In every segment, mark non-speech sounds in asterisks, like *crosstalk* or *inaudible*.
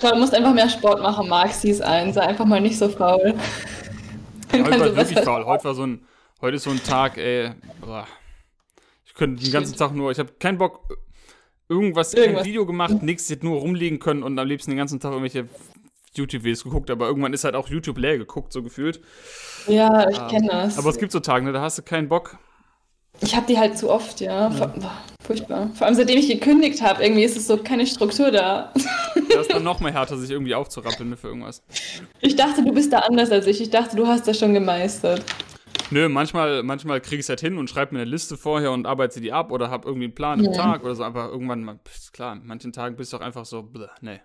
Du musst einfach mehr Sport machen, Marc, sieh's ein. Sei einfach mal nicht so faul. Ja, heute *laughs* war wirklich faul. Heute war so ein, heute ist so ein Tag, ey. Boah. Ich könnte den ganzen Tag nur, ich habe keinen Bock, irgendwas, irgendwas. Video gemacht, nichts, jetzt nur rumliegen können und am liebsten den ganzen Tag irgendwelche YouTube-Videos geguckt, aber irgendwann ist halt auch YouTube leer geguckt, so gefühlt. Ja, ich ähm, kenne das. Aber es gibt so Tage, ne, da hast du keinen Bock. Ich habe die halt zu oft, ja. ja. Furchtbar. Vor allem seitdem ich gekündigt habe, irgendwie ist es so keine Struktur da. Das ist dann noch mehr härter, sich irgendwie aufzurappeln für irgendwas. Ich dachte, du bist da anders als ich. Ich dachte, du hast das schon gemeistert. Nö, manchmal, manchmal kriege ich es halt hin und schreibe mir eine Liste vorher und arbeite die ab oder habe irgendwie einen Plan ja. im Tag oder so. Aber irgendwann, klar, an manchen Tagen bist du auch einfach so, bleh, nee.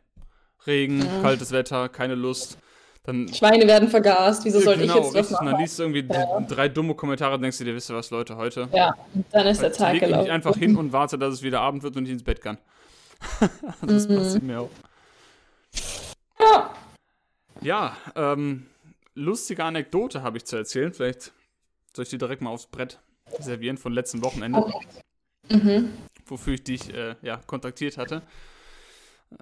Regen, ja. kaltes Wetter, keine Lust. Dann, Schweine werden vergast, wieso soll genau, ich jetzt was machen? Dann liest du irgendwie ja. drei dumme Kommentare und denkst du dir, wisst ihr was, Leute, heute? Ja, dann ist der Tag gelaufen. Ich einfach hin und warte, dass es wieder Abend wird und ich ins Bett kann. *laughs* das mhm. passiert mir auch. Ja. Ja, ähm, lustige Anekdote habe ich zu erzählen. Vielleicht soll ich die direkt mal aufs Brett servieren von letzten Wochenende. Okay. Mhm. Wofür ich dich äh, ja, kontaktiert hatte.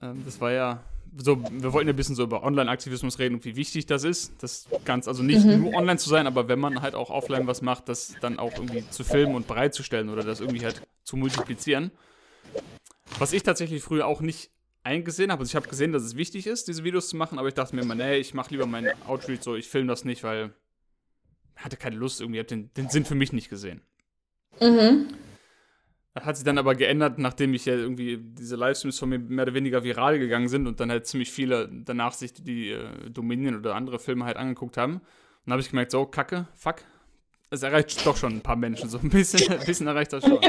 Ähm, das war ja so, wir wollten ja ein bisschen so über Online-Aktivismus reden und wie wichtig das ist. Das ganz, also nicht mhm. nur online zu sein, aber wenn man halt auch offline was macht, das dann auch irgendwie zu filmen und bereitzustellen oder das irgendwie halt zu multiplizieren. Was ich tatsächlich früher auch nicht eingesehen habe. Also ich habe gesehen, dass es wichtig ist, diese Videos zu machen, aber ich dachte mir immer, nee, ich mache lieber meinen Outreach so, ich filme das nicht, weil ich hatte keine Lust irgendwie, habe den, den Sinn für mich nicht gesehen. Mhm. Hat sich dann aber geändert, nachdem ich ja irgendwie diese Livestreams von mir mehr oder weniger viral gegangen sind und dann halt ziemlich viele danach sich die äh, Dominion oder andere Filme halt angeguckt haben. Und dann habe ich gemerkt, so, kacke, fuck. Es erreicht doch schon ein paar Menschen, so ein bisschen, ein bisschen erreicht das schon.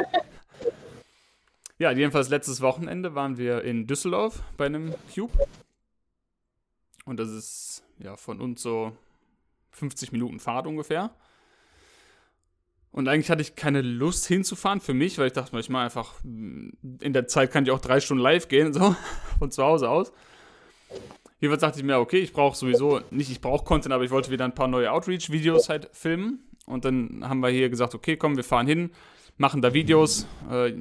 Ja, jedenfalls letztes Wochenende waren wir in Düsseldorf bei einem Cube. Und das ist ja von uns so 50 Minuten Fahrt ungefähr. Und eigentlich hatte ich keine Lust hinzufahren für mich, weil ich dachte, ich mache einfach, in der Zeit kann ich auch drei Stunden live gehen, *laughs* so, von zu Hause aus. Jedenfalls dachte ich mir, okay, ich brauche sowieso, nicht ich brauche Content, aber ich wollte wieder ein paar neue Outreach-Videos halt filmen. Und dann haben wir hier gesagt, okay, komm, wir fahren hin, machen da Videos. Äh,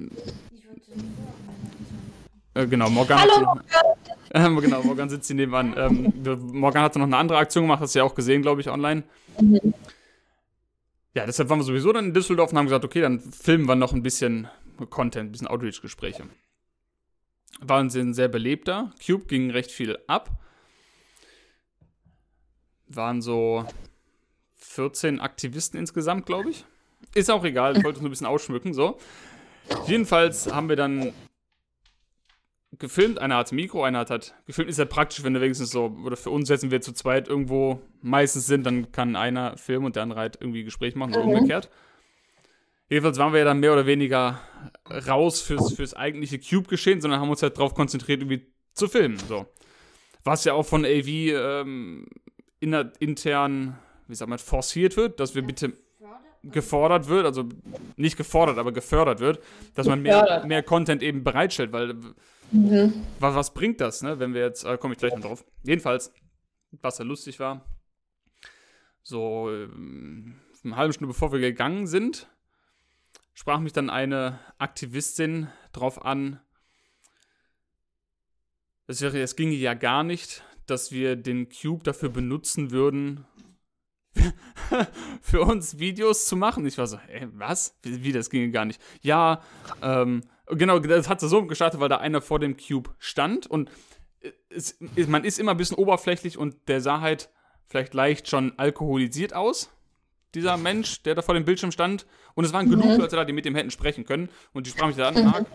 äh, genau, Morgan. Hallo, Morgan. Äh, genau, Morgan sitzt hier nebenan. Ähm, Morgan hatte noch eine andere Aktion gemacht, hast du ja auch gesehen, glaube ich, online. Mhm. Ja, deshalb waren wir sowieso dann in Düsseldorf und haben gesagt, okay, dann filmen wir noch ein bisschen Content, ein bisschen Outreach-Gespräche. War ein sehr belebter. Cube ging recht viel ab. Waren so 14 Aktivisten insgesamt, glaube ich. Ist auch egal, ich wollte es nur ein bisschen ausschmücken, so. Jedenfalls haben wir dann gefilmt, einer hat Mikro, einer hat halt gefilmt. Ist ja praktisch, wenn du wenigstens so, oder für uns setzen wir zu zweit irgendwo meistens sind, dann kann einer filmen und der andere halt irgendwie Gespräch machen oder mhm. umgekehrt. Jedenfalls waren wir ja dann mehr oder weniger raus fürs, fürs eigentliche Cube-Geschehen, sondern haben uns halt darauf konzentriert, irgendwie zu filmen. So. Was ja auch von AV ähm, intern, wie sagt man, forciert wird, dass wir bitte gefordert wird, also nicht gefordert, aber gefördert wird, dass man mehr, mehr Content eben bereitstellt, weil mhm. was, was, bringt das, ne, wenn wir jetzt, äh, komme ich gleich noch drauf. Jedenfalls, was ja lustig war, so ähm, eine halbe Stunde bevor wir gegangen sind, sprach mich dann eine Aktivistin drauf an, es, wäre, es ginge ja gar nicht, dass wir den Cube dafür benutzen würden, *laughs* für uns Videos zu machen. Ich war so, ey, was? Wie, wie das ging gar nicht. Ja, ähm, genau, das hat so gestartet, weil da einer vor dem Cube stand und es, man ist immer ein bisschen oberflächlich und der sah halt vielleicht leicht schon alkoholisiert aus. Dieser Mensch, der da vor dem Bildschirm stand. Und es waren genug mhm. Leute da, die mit dem hätten sprechen können. Und die sprachen mich da an, Marc,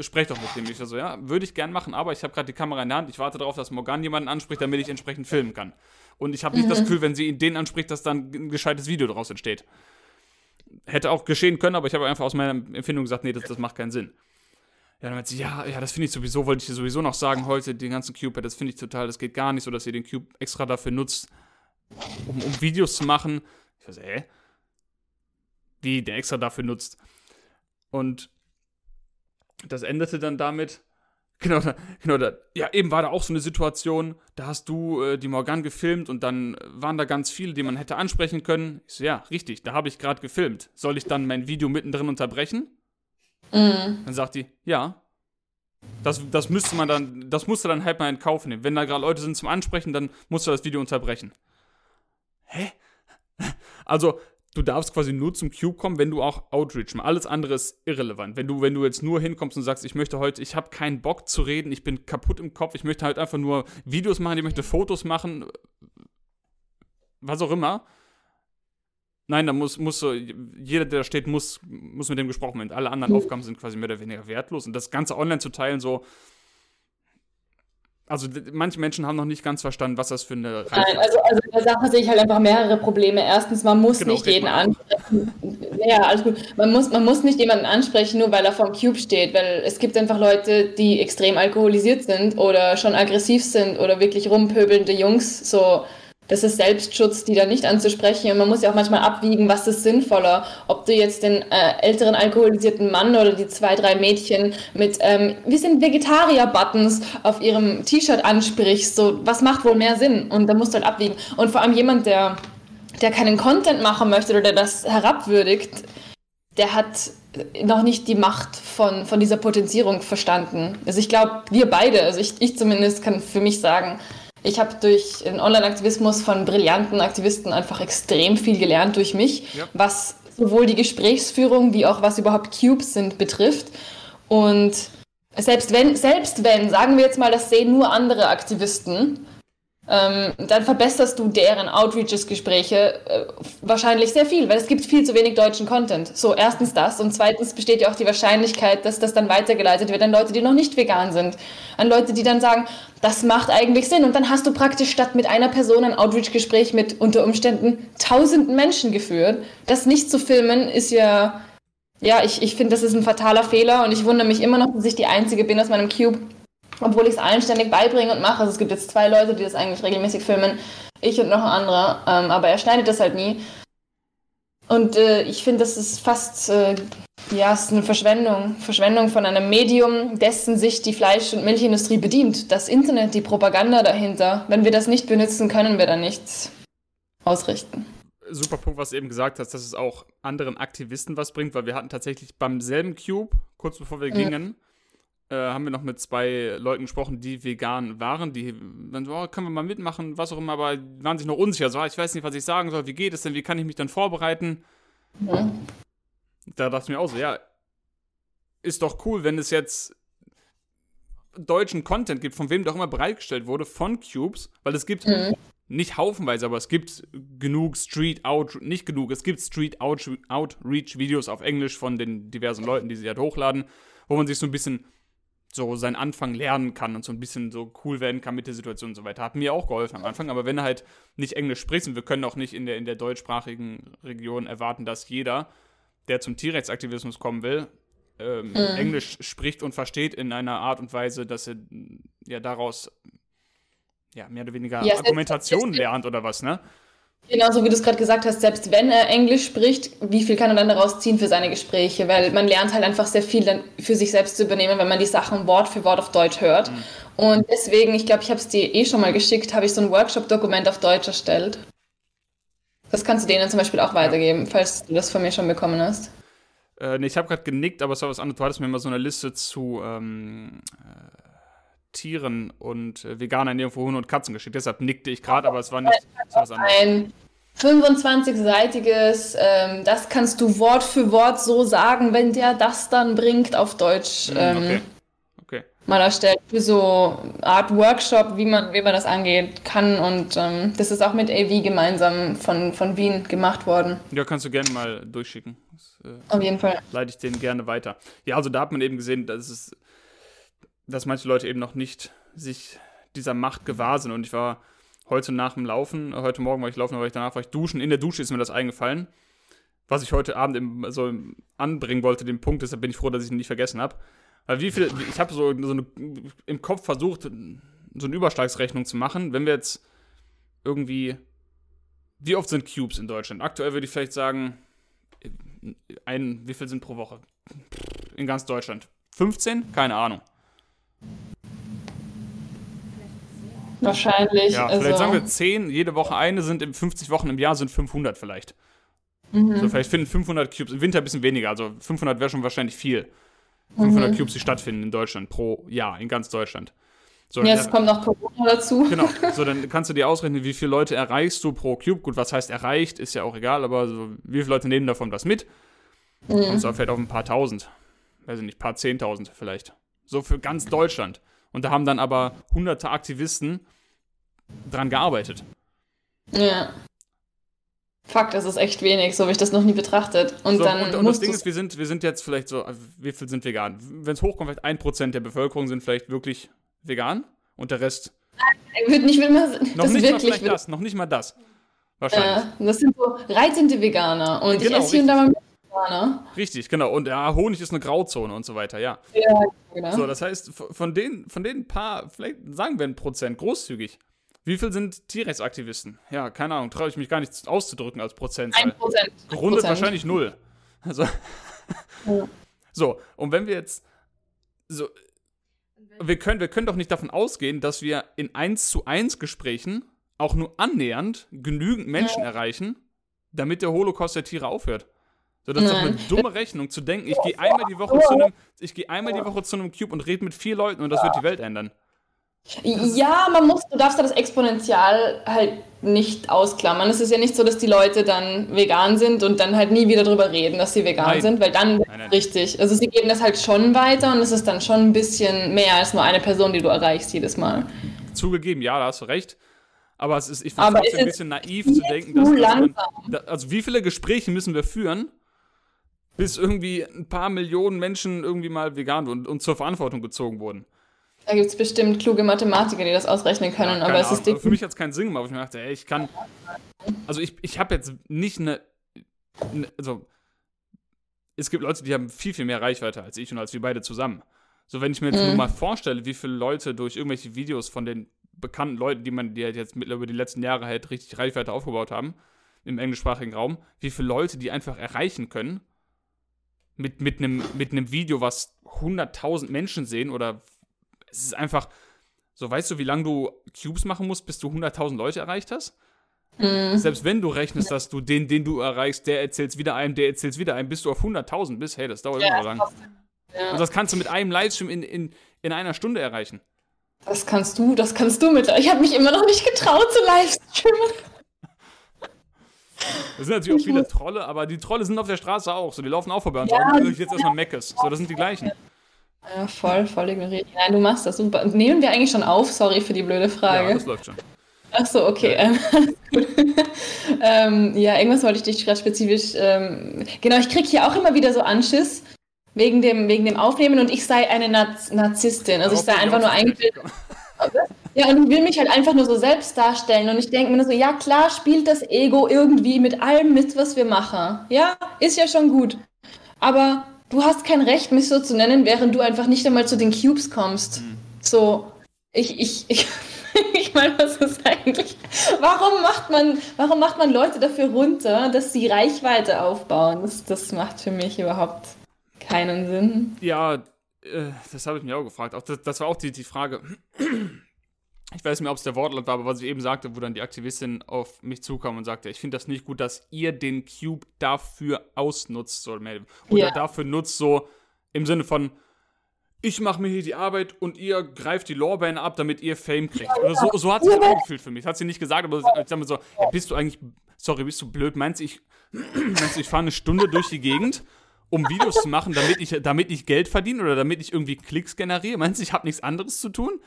sprech doch mit dem. Ich so, ja, würde ich gern machen, aber ich habe gerade die Kamera in der Hand. Ich warte darauf, dass Morgan jemanden anspricht, damit ich entsprechend filmen kann. Und ich habe nicht mhm. das Gefühl, wenn sie den anspricht, dass dann ein gescheites Video daraus entsteht. Hätte auch geschehen können, aber ich habe einfach aus meiner Empfindung gesagt, nee, das, das macht keinen Sinn. Ja, dann meinte sie, ja, ja, das finde ich sowieso, wollte ich dir sowieso noch sagen heute, den ganzen Cube, das finde ich total, das geht gar nicht so, dass ihr den Cube extra dafür nutzt, um, um Videos zu machen. Ich weiß, hä? Wie der extra dafür nutzt. Und das endete dann damit, *laughs* Genau, da, genau da. Ja, eben war da auch so eine Situation, da hast du äh, die Morgan gefilmt und dann waren da ganz viele, die man hätte ansprechen können. Ich so, ja, richtig, da habe ich gerade gefilmt. Soll ich dann mein Video mittendrin unterbrechen? Mhm. Dann sagt die, ja. Das, das müsste man dann, das musst du dann halt mal in Kauf nehmen. Wenn da gerade Leute sind zum Ansprechen, dann musst du das Video unterbrechen. Hä? Also, du darfst quasi nur zum Cube kommen, wenn du auch Outreach machst. Alles andere ist irrelevant. Wenn du, wenn du jetzt nur hinkommst und sagst, ich möchte heute, ich habe keinen Bock zu reden, ich bin kaputt im Kopf, ich möchte halt einfach nur Videos machen, ich möchte Fotos machen, was auch immer. Nein, da muss, muss so, jeder, der da steht, muss, muss mit dem gesprochen werden. Alle anderen mhm. Aufgaben sind quasi mehr oder weniger wertlos. Und das Ganze online zu teilen, so, also manche Menschen haben noch nicht ganz verstanden, was das für eine Reife Nein, also, also in der Sache sehe ich halt einfach mehrere Probleme. Erstens, man muss genau, nicht jeden ansprechen. Ja, alles gut. Man muss, man muss nicht jemanden ansprechen, nur weil er vom Cube steht, weil es gibt einfach Leute, die extrem alkoholisiert sind oder schon aggressiv sind oder wirklich rumpöbelnde Jungs, so das ist Selbstschutz, die da nicht anzusprechen. Und man muss ja auch manchmal abwiegen, was ist sinnvoller. Ob du jetzt den äh, älteren alkoholisierten Mann oder die zwei, drei Mädchen mit, ähm, wir sind Vegetarier-Buttons auf ihrem T-Shirt ansprichst. So, was macht wohl mehr Sinn? Und da musst du halt abwiegen. Und vor allem jemand, der, der keinen Content machen möchte oder der das herabwürdigt, der hat noch nicht die Macht von, von dieser Potenzierung verstanden. Also ich glaube, wir beide, also ich, ich zumindest kann für mich sagen, ich habe durch den Online-Aktivismus von brillanten Aktivisten einfach extrem viel gelernt durch mich, ja. was sowohl die Gesprächsführung wie auch was überhaupt Cubes sind betrifft. Und selbst wenn, selbst wenn, sagen wir jetzt mal, das sehen nur andere Aktivisten, ähm, dann verbesserst du deren Outreaches-Gespräche äh, wahrscheinlich sehr viel, weil es gibt viel zu wenig deutschen Content. So, erstens das und zweitens besteht ja auch die Wahrscheinlichkeit, dass das dann weitergeleitet wird an Leute, die noch nicht vegan sind. An Leute, die dann sagen, das macht eigentlich Sinn. Und dann hast du praktisch statt mit einer Person ein Outreach-Gespräch mit unter Umständen tausenden Menschen geführt. Das nicht zu filmen ist ja, ja, ich, ich finde, das ist ein fataler Fehler und ich wundere mich immer noch, dass ich die Einzige bin aus meinem Cube, obwohl ich es allen ständig beibringe und mache. Also es gibt jetzt zwei Leute, die das eigentlich regelmäßig filmen, ich und noch ein anderer, ähm, aber er schneidet das halt nie. Und äh, ich finde, das ist fast, äh, ja, es ist eine Verschwendung. Verschwendung von einem Medium, dessen sich die Fleisch- und Milchindustrie bedient. Das Internet, die Propaganda dahinter. Wenn wir das nicht benutzen, können wir da nichts ausrichten. Super Punkt, was du eben gesagt hast, dass es auch anderen Aktivisten was bringt, weil wir hatten tatsächlich beim selben Cube, kurz bevor wir mhm. gingen, äh, haben wir noch mit zwei Leuten gesprochen, die vegan waren, die dann so, oh, können wir mal mitmachen, was auch immer, aber waren sich noch unsicher. So, ah, ich weiß nicht, was ich sagen soll, wie geht es denn, wie kann ich mich dann vorbereiten? Ja. Da dachte ich mir auch so, ja, ist doch cool, wenn es jetzt deutschen Content gibt, von wem doch immer bereitgestellt wurde, von Cubes, weil es gibt mhm. nicht haufenweise, aber es gibt genug Street Out, nicht genug, es gibt Street Outreach Videos auf Englisch von den diversen Leuten, die sie halt hochladen, wo man sich so ein bisschen so seinen Anfang lernen kann und so ein bisschen so cool werden kann mit der Situation und so weiter. Hat mir auch geholfen am Anfang, aber wenn er halt nicht Englisch spricht und wir können auch nicht in der, in der deutschsprachigen Region erwarten, dass jeder, der zum Tierrechtsaktivismus kommen will, ähm, mhm. Englisch spricht und versteht in einer Art und Weise, dass er ja daraus ja mehr oder weniger ja, Argumentation lernt oder was, ne? Genauso wie du es gerade gesagt hast, selbst wenn er Englisch spricht, wie viel kann er dann daraus ziehen für seine Gespräche? Weil man lernt halt einfach sehr viel dann für sich selbst zu übernehmen, wenn man die Sachen Wort für Wort auf Deutsch hört. Mhm. Und deswegen, ich glaube, ich habe es dir eh schon mal geschickt, habe ich so ein Workshop-Dokument auf Deutsch erstellt. Das kannst du denen zum Beispiel auch weitergeben, falls du das von mir schon bekommen hast. Äh, nee, ich habe gerade genickt, aber es war was anderes. Du hattest mir mal so eine Liste zu ähm, äh, Tieren und äh, veganer Ernährung für Hunde und Katzen geschickt. Deshalb nickte ich gerade, aber es war nicht so was anderes. Ein 25-seitiges, ähm, das kannst du Wort für Wort so sagen, wenn der das dann bringt auf Deutsch. Hm, ähm, okay. okay. Mal erstellt für so Art Workshop, wie man, wie man das angeht kann. Und ähm, das ist auch mit AV gemeinsam von, von Wien gemacht worden. Ja, kannst du gerne mal durchschicken. Das, äh, Auf jeden Fall. Leite ich den gerne weiter. Ja, also da hat man eben gesehen, dass es dass manche Leute eben noch nicht sich dieser Macht gewahr sind. Und ich war heute nach dem Laufen, heute Morgen war ich laufen, aber ich danach war ich duschen. In der Dusche ist mir das eingefallen. Was ich heute Abend im, so anbringen wollte, den Punkt, deshalb bin ich froh, dass ich ihn nicht vergessen habe. Weil wie viel, ich habe so, so eine, im Kopf versucht, so eine Überschlagsrechnung zu machen. Wenn wir jetzt irgendwie, wie oft sind Cubes in Deutschland? Aktuell würde ich vielleicht sagen, ein, wie viel sind pro Woche? In ganz Deutschland. 15? Keine Ahnung. Wahrscheinlich. Ja, vielleicht also. sagen wir 10, jede Woche eine sind in 50 Wochen im Jahr sind 500 vielleicht. Mhm. So, vielleicht finden 500 Cubes, im Winter ein bisschen weniger, also 500 wäre schon wahrscheinlich viel. 500 mhm. Cubes, die stattfinden in Deutschland pro Jahr, in ganz Deutschland. So, Jetzt kommt noch Corona dazu. Genau. *laughs* So, dann kannst du dir ausrechnen, wie viele Leute erreichst du pro Cube. Gut, was heißt erreicht, ist ja auch egal, aber so, wie viele Leute nehmen davon was mit? Mhm. Und so fällt auf ein paar tausend. Weiß ich nicht, paar zehntausend vielleicht. So für ganz Deutschland. Und da haben dann aber hunderte Aktivisten dran gearbeitet. Ja. Fuck, das ist echt wenig, so habe ich das noch nie betrachtet. Und so, dann. Und, und das Ding ist, wir sind, wir sind jetzt vielleicht so, wie viel sind vegan? Wenn es hochkommt, vielleicht ein Prozent der Bevölkerung sind vielleicht wirklich vegan und der Rest. Wird nicht immer, noch nicht mal vielleicht das, noch nicht mal das. Wahrscheinlich. Äh, das sind so reizende Veganer und genau, ich esse hier und da mal Veganer. Richtig, genau. Und ja, Honig ist eine Grauzone und so weiter, ja. Ja, genau. So, das heißt, von den, von den paar, vielleicht sagen wir ein Prozent, großzügig, wie viel sind Tierrechtsaktivisten? Ja, keine Ahnung, traue ich mich gar nicht auszudrücken als Prozent. Ein Prozent. Gerundet wahrscheinlich null. Also. Ja. So, und wenn wir jetzt so. Wir können, wir können doch nicht davon ausgehen, dass wir in 1 zu 1 Gesprächen auch nur annähernd genügend Menschen ja. erreichen, damit der Holocaust der Tiere aufhört. So, das ist doch eine dumme Rechnung, zu denken, ich gehe einmal die Woche zu einem, ich gehe einmal die Woche zu einem Cube und rede mit vier Leuten und das wird die Welt ändern. Ja, man muss, du darfst da das Exponential halt nicht ausklammern. Es ist ja nicht so, dass die Leute dann vegan sind und dann halt nie wieder drüber reden, dass sie vegan nein. sind, weil dann nein, nein. richtig. Also sie geben das halt schon weiter und es ist dann schon ein bisschen mehr als nur eine Person, die du erreichst jedes Mal. Zugegeben, ja, da hast du recht. Aber es ist, ich finde es ein bisschen naiv zu denken, dass, man, also wie viele Gespräche müssen wir führen, bis irgendwie ein paar Millionen Menschen irgendwie mal vegan und, und zur Verantwortung gezogen wurden. Da gibt es bestimmt kluge Mathematiker, die das ausrechnen können, ja, aber es ist also Für mich hat es keinen Sinn gemacht. Ich mir dachte, ey, ich kann. Also ich, ich habe jetzt nicht eine, eine. Also es gibt Leute, die haben viel, viel mehr Reichweite als ich und als wir beide zusammen. So, wenn ich mir jetzt mhm. nur mal vorstelle, wie viele Leute durch irgendwelche Videos von den bekannten Leuten, die man, die halt jetzt über die letzten Jahre halt richtig Reichweite aufgebaut haben, im englischsprachigen Raum, wie viele Leute die einfach erreichen können, mit, mit einem mit Video, was 100.000 Menschen sehen oder es ist einfach, so weißt du, wie lange du Cubes machen musst, bis du 100.000 Leute erreicht hast? Mhm. Selbst wenn du rechnest, dass du den, den du erreichst, der erzählt wieder einem, der erzählt wieder einem, bis du auf 100.000 bist, hey, das dauert ja, immer lang. Ja. Und das kannst du mit einem Livestream in, in, in einer Stunde erreichen. Das kannst du, das kannst du mit. Ich habe mich immer noch nicht getraut zu Livestreamen. *laughs* Das sind natürlich auch viele Trolle, aber die Trolle sind auf der Straße auch. So, die laufen auch vorbei und ja, sagen, ich jetzt erstmal Meckes. So, das sind die gleichen. Ja, voll, voll ignoriert. Nein, du machst das super. Nehmen wir eigentlich schon auf? Sorry für die blöde Frage. Ja, das läuft schon. Ach so, okay. Ja, ähm, *laughs* ähm, ja irgendwas wollte ich dich gerade spezifisch. Ähm, genau, ich kriege hier auch immer wieder so Anschiss wegen dem, wegen dem Aufnehmen und ich sei eine Naz Narzisstin. Also ich sei einfach nur eingebildet. *laughs* Ja, und ich will mich halt einfach nur so selbst darstellen. Und ich denke mir nur so, ja klar, spielt das Ego irgendwie mit allem mit, was wir machen. Ja, ist ja schon gut. Aber du hast kein Recht, mich so zu nennen, während du einfach nicht einmal zu den Cubes kommst. Mhm. So, ich, ich, ich, *laughs* ich meine, was ist eigentlich, warum macht man, warum macht man Leute dafür runter, dass sie Reichweite aufbauen? Das, das macht für mich überhaupt keinen Sinn. Ja, äh, das habe ich mir auch gefragt. Auch das, das war auch die, die Frage ich weiß nicht mehr, ob es der Wortlaut war, aber was ich eben sagte, wo dann die Aktivistin auf mich zukam und sagte, ich finde das nicht gut, dass ihr den Cube dafür ausnutzt oder, oder ja. dafür nutzt, so im Sinne von, ich mache mir hier die Arbeit und ihr greift die Lorbeeren ab, damit ihr Fame kriegt. Oder so, so hat sie auch gefühlt für mich. Das hat sie nicht gesagt, aber ich sag mal so, ja, bist du eigentlich, sorry, bist du blöd? Meinst du, ich, *clears throat* meinst du, ich fahre eine Stunde durch die Gegend, um Videos zu machen, damit ich, damit ich Geld verdiene oder damit ich irgendwie Klicks generiere? Meinst du, ich habe nichts anderes zu tun?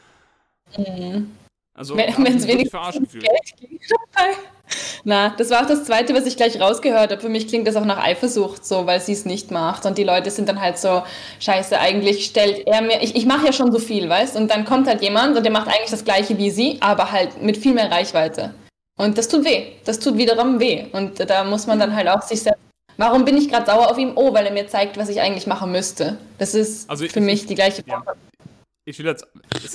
Mhm. Also, wenn es wenigstens Geld ging. *laughs* Na, das war auch das Zweite, was ich gleich rausgehört habe. Für mich klingt das auch nach Eifersucht, so, weil sie es nicht macht. Und die Leute sind dann halt so, scheiße, eigentlich stellt er mir, ich, ich mache ja schon so viel, weißt Und dann kommt halt jemand und der macht eigentlich das Gleiche wie sie, aber halt mit viel mehr Reichweite. Und das tut weh. Das tut wiederum weh. Und da muss man dann halt auch sich selbst Warum bin ich gerade sauer auf ihm? Oh, weil er mir zeigt, was ich eigentlich machen müsste. Das ist also ich, für mich die gleiche ja ich will jetzt,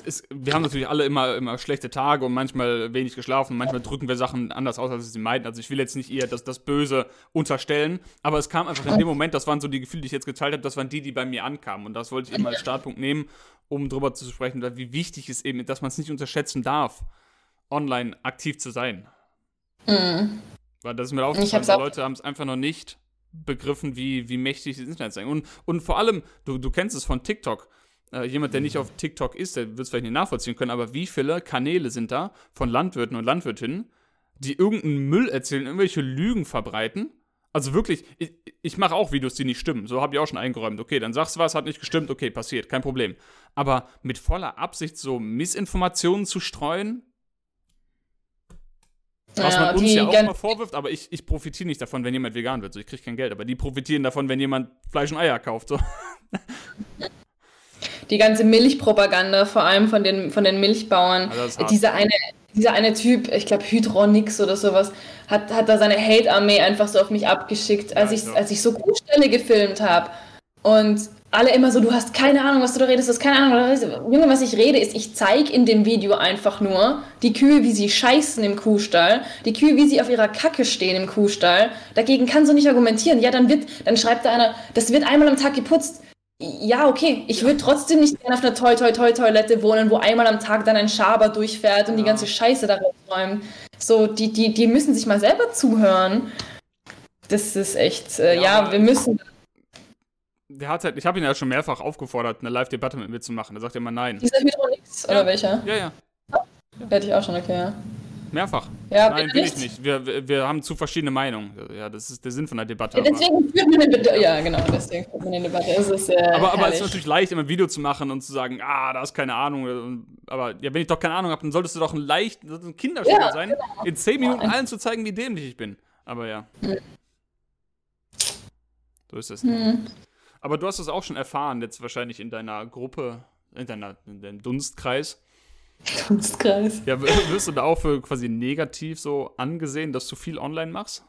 ist, wir haben natürlich alle immer, immer schlechte Tage und manchmal wenig geschlafen, manchmal drücken wir Sachen anders aus, als sie meinen. Also ich will jetzt nicht ihr das, das Böse unterstellen, aber es kam einfach in dem Moment, das waren so die Gefühle, die ich jetzt geteilt habe, das waren die, die bei mir ankamen. Und das wollte ich eben als Startpunkt nehmen, um darüber zu sprechen, wie wichtig es eben ist, dass man es nicht unterschätzen darf, online aktiv zu sein. Mhm. Weil das ist mir aufgefallen, die Leute haben es einfach noch nicht begriffen, wie, wie mächtig das Internet sein. Und, und vor allem, du, du kennst es von TikTok. Äh, jemand, der nicht auf TikTok ist, der wird es vielleicht nicht nachvollziehen können, aber wie viele Kanäle sind da von Landwirten und Landwirtinnen, die irgendeinen Müll erzählen, irgendwelche Lügen verbreiten? Also wirklich, ich, ich mache auch Videos, die nicht stimmen. So habe ich auch schon eingeräumt. Okay, dann sagst du was, hat nicht gestimmt, okay, passiert, kein Problem. Aber mit voller Absicht so Missinformationen zu streuen, was man uns ja auch immer vorwirft, aber ich, ich profitiere nicht davon, wenn jemand vegan wird. So, ich kriege kein Geld, aber die profitieren davon, wenn jemand Fleisch und Eier kauft. So. *laughs* Die ganze Milchpropaganda, vor allem von den, von den Milchbauern. Also dieser, eine, dieser eine Typ, ich glaube Hydronix oder sowas, hat, hat da seine Hate-Armee einfach so auf mich abgeschickt, als, ja, ich, als ich so Großstelle gefilmt habe. Und alle immer so, du hast keine Ahnung, was du da redest, du hast keine Ahnung, was Junge, was ich rede, ist, ich zeige in dem Video einfach nur die Kühe, wie sie scheißen im Kuhstall, die Kühe, wie sie auf ihrer Kacke stehen im Kuhstall. Dagegen kannst du nicht argumentieren. Ja, dann wird, dann schreibt da einer, das wird einmal am Tag geputzt. Ja, okay, ich würde trotzdem nicht gerne auf einer Toi Toi Toi Toilette wohnen, wo einmal am Tag dann ein Schaber durchfährt und ja. die ganze Scheiße da rausräumt. So, die, die, die müssen sich mal selber zuhören. Das ist echt, äh, ja, ja wir müssen der hat halt, ich habe ihn ja schon mehrfach aufgefordert, eine Live-Debatte mit mir zu machen. Da sagt er immer nein. Dieser Hydronix oder welcher? Ja, ja. Hätte ich auch schon, okay, ja. Mehrfach. Ja, Nein, will ich nicht. Wir, wir, haben zu verschiedene Meinungen. Ja, das ist der Sinn von der Debatte. Ja, deswegen führt man eine Debatte. Ja, genau, deswegen führt man eine Debatte. Es ist, äh, aber, aber es ist natürlich leicht, immer ein Video zu machen und zu sagen, ah, da ist keine Ahnung. Aber ja, wenn ich doch keine Ahnung habe, dann solltest du doch ein leicht ein Kinderspiel ja, sein, genau. in 10 Minuten allen zu zeigen, wie dämlich ich bin. Aber ja. Hm. So ist es. Hm. Aber du hast es auch schon erfahren, jetzt wahrscheinlich in deiner Gruppe, in, deiner, in deinem Dunstkreis. Dunstkreis. Ja, *laughs* wirst du da auch für quasi negativ so angesehen, dass du viel online machst?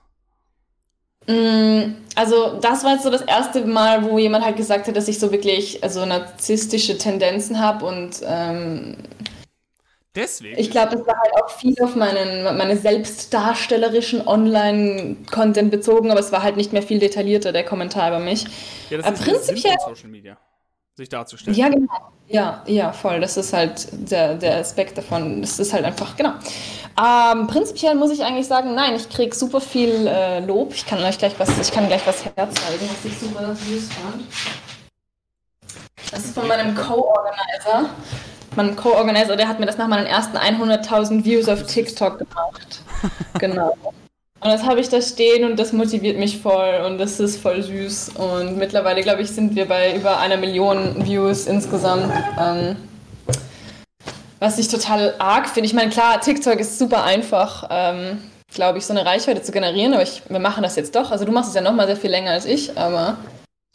Mm, also, das war jetzt so das erste Mal, wo jemand halt gesagt hat, dass ich so wirklich also narzisstische Tendenzen habe und ähm, Deswegen. Ich glaube, das war halt auch viel auf meinen, meine selbstdarstellerischen Online-Content bezogen, aber es war halt nicht mehr viel detaillierter, der Kommentar über mich. Ja, das aber ist prinzipiell. Social Media, sich darzustellen. Ja, genau. Ja, ja, voll. Das ist halt der, der Aspekt davon. Das ist halt einfach, genau. Ähm, prinzipiell muss ich eigentlich sagen, nein, ich kriege super viel äh, Lob. Ich kann euch gleich was, ich kann gleich was herzeigen, was ich super süß fand. Das ist von meinem Co-Organizer mein Co-Organizer, der hat mir das nach meinen ersten 100.000 Views auf TikTok gemacht. *laughs* genau. Und das habe ich da stehen und das motiviert mich voll und das ist voll süß. Und mittlerweile, glaube ich, sind wir bei über einer Million Views insgesamt. Ähm, was ich total arg finde. Ich meine, klar, TikTok ist super einfach, ähm, glaube ich, so eine Reichweite zu generieren, aber ich, wir machen das jetzt doch. Also du machst es ja noch mal sehr viel länger als ich, aber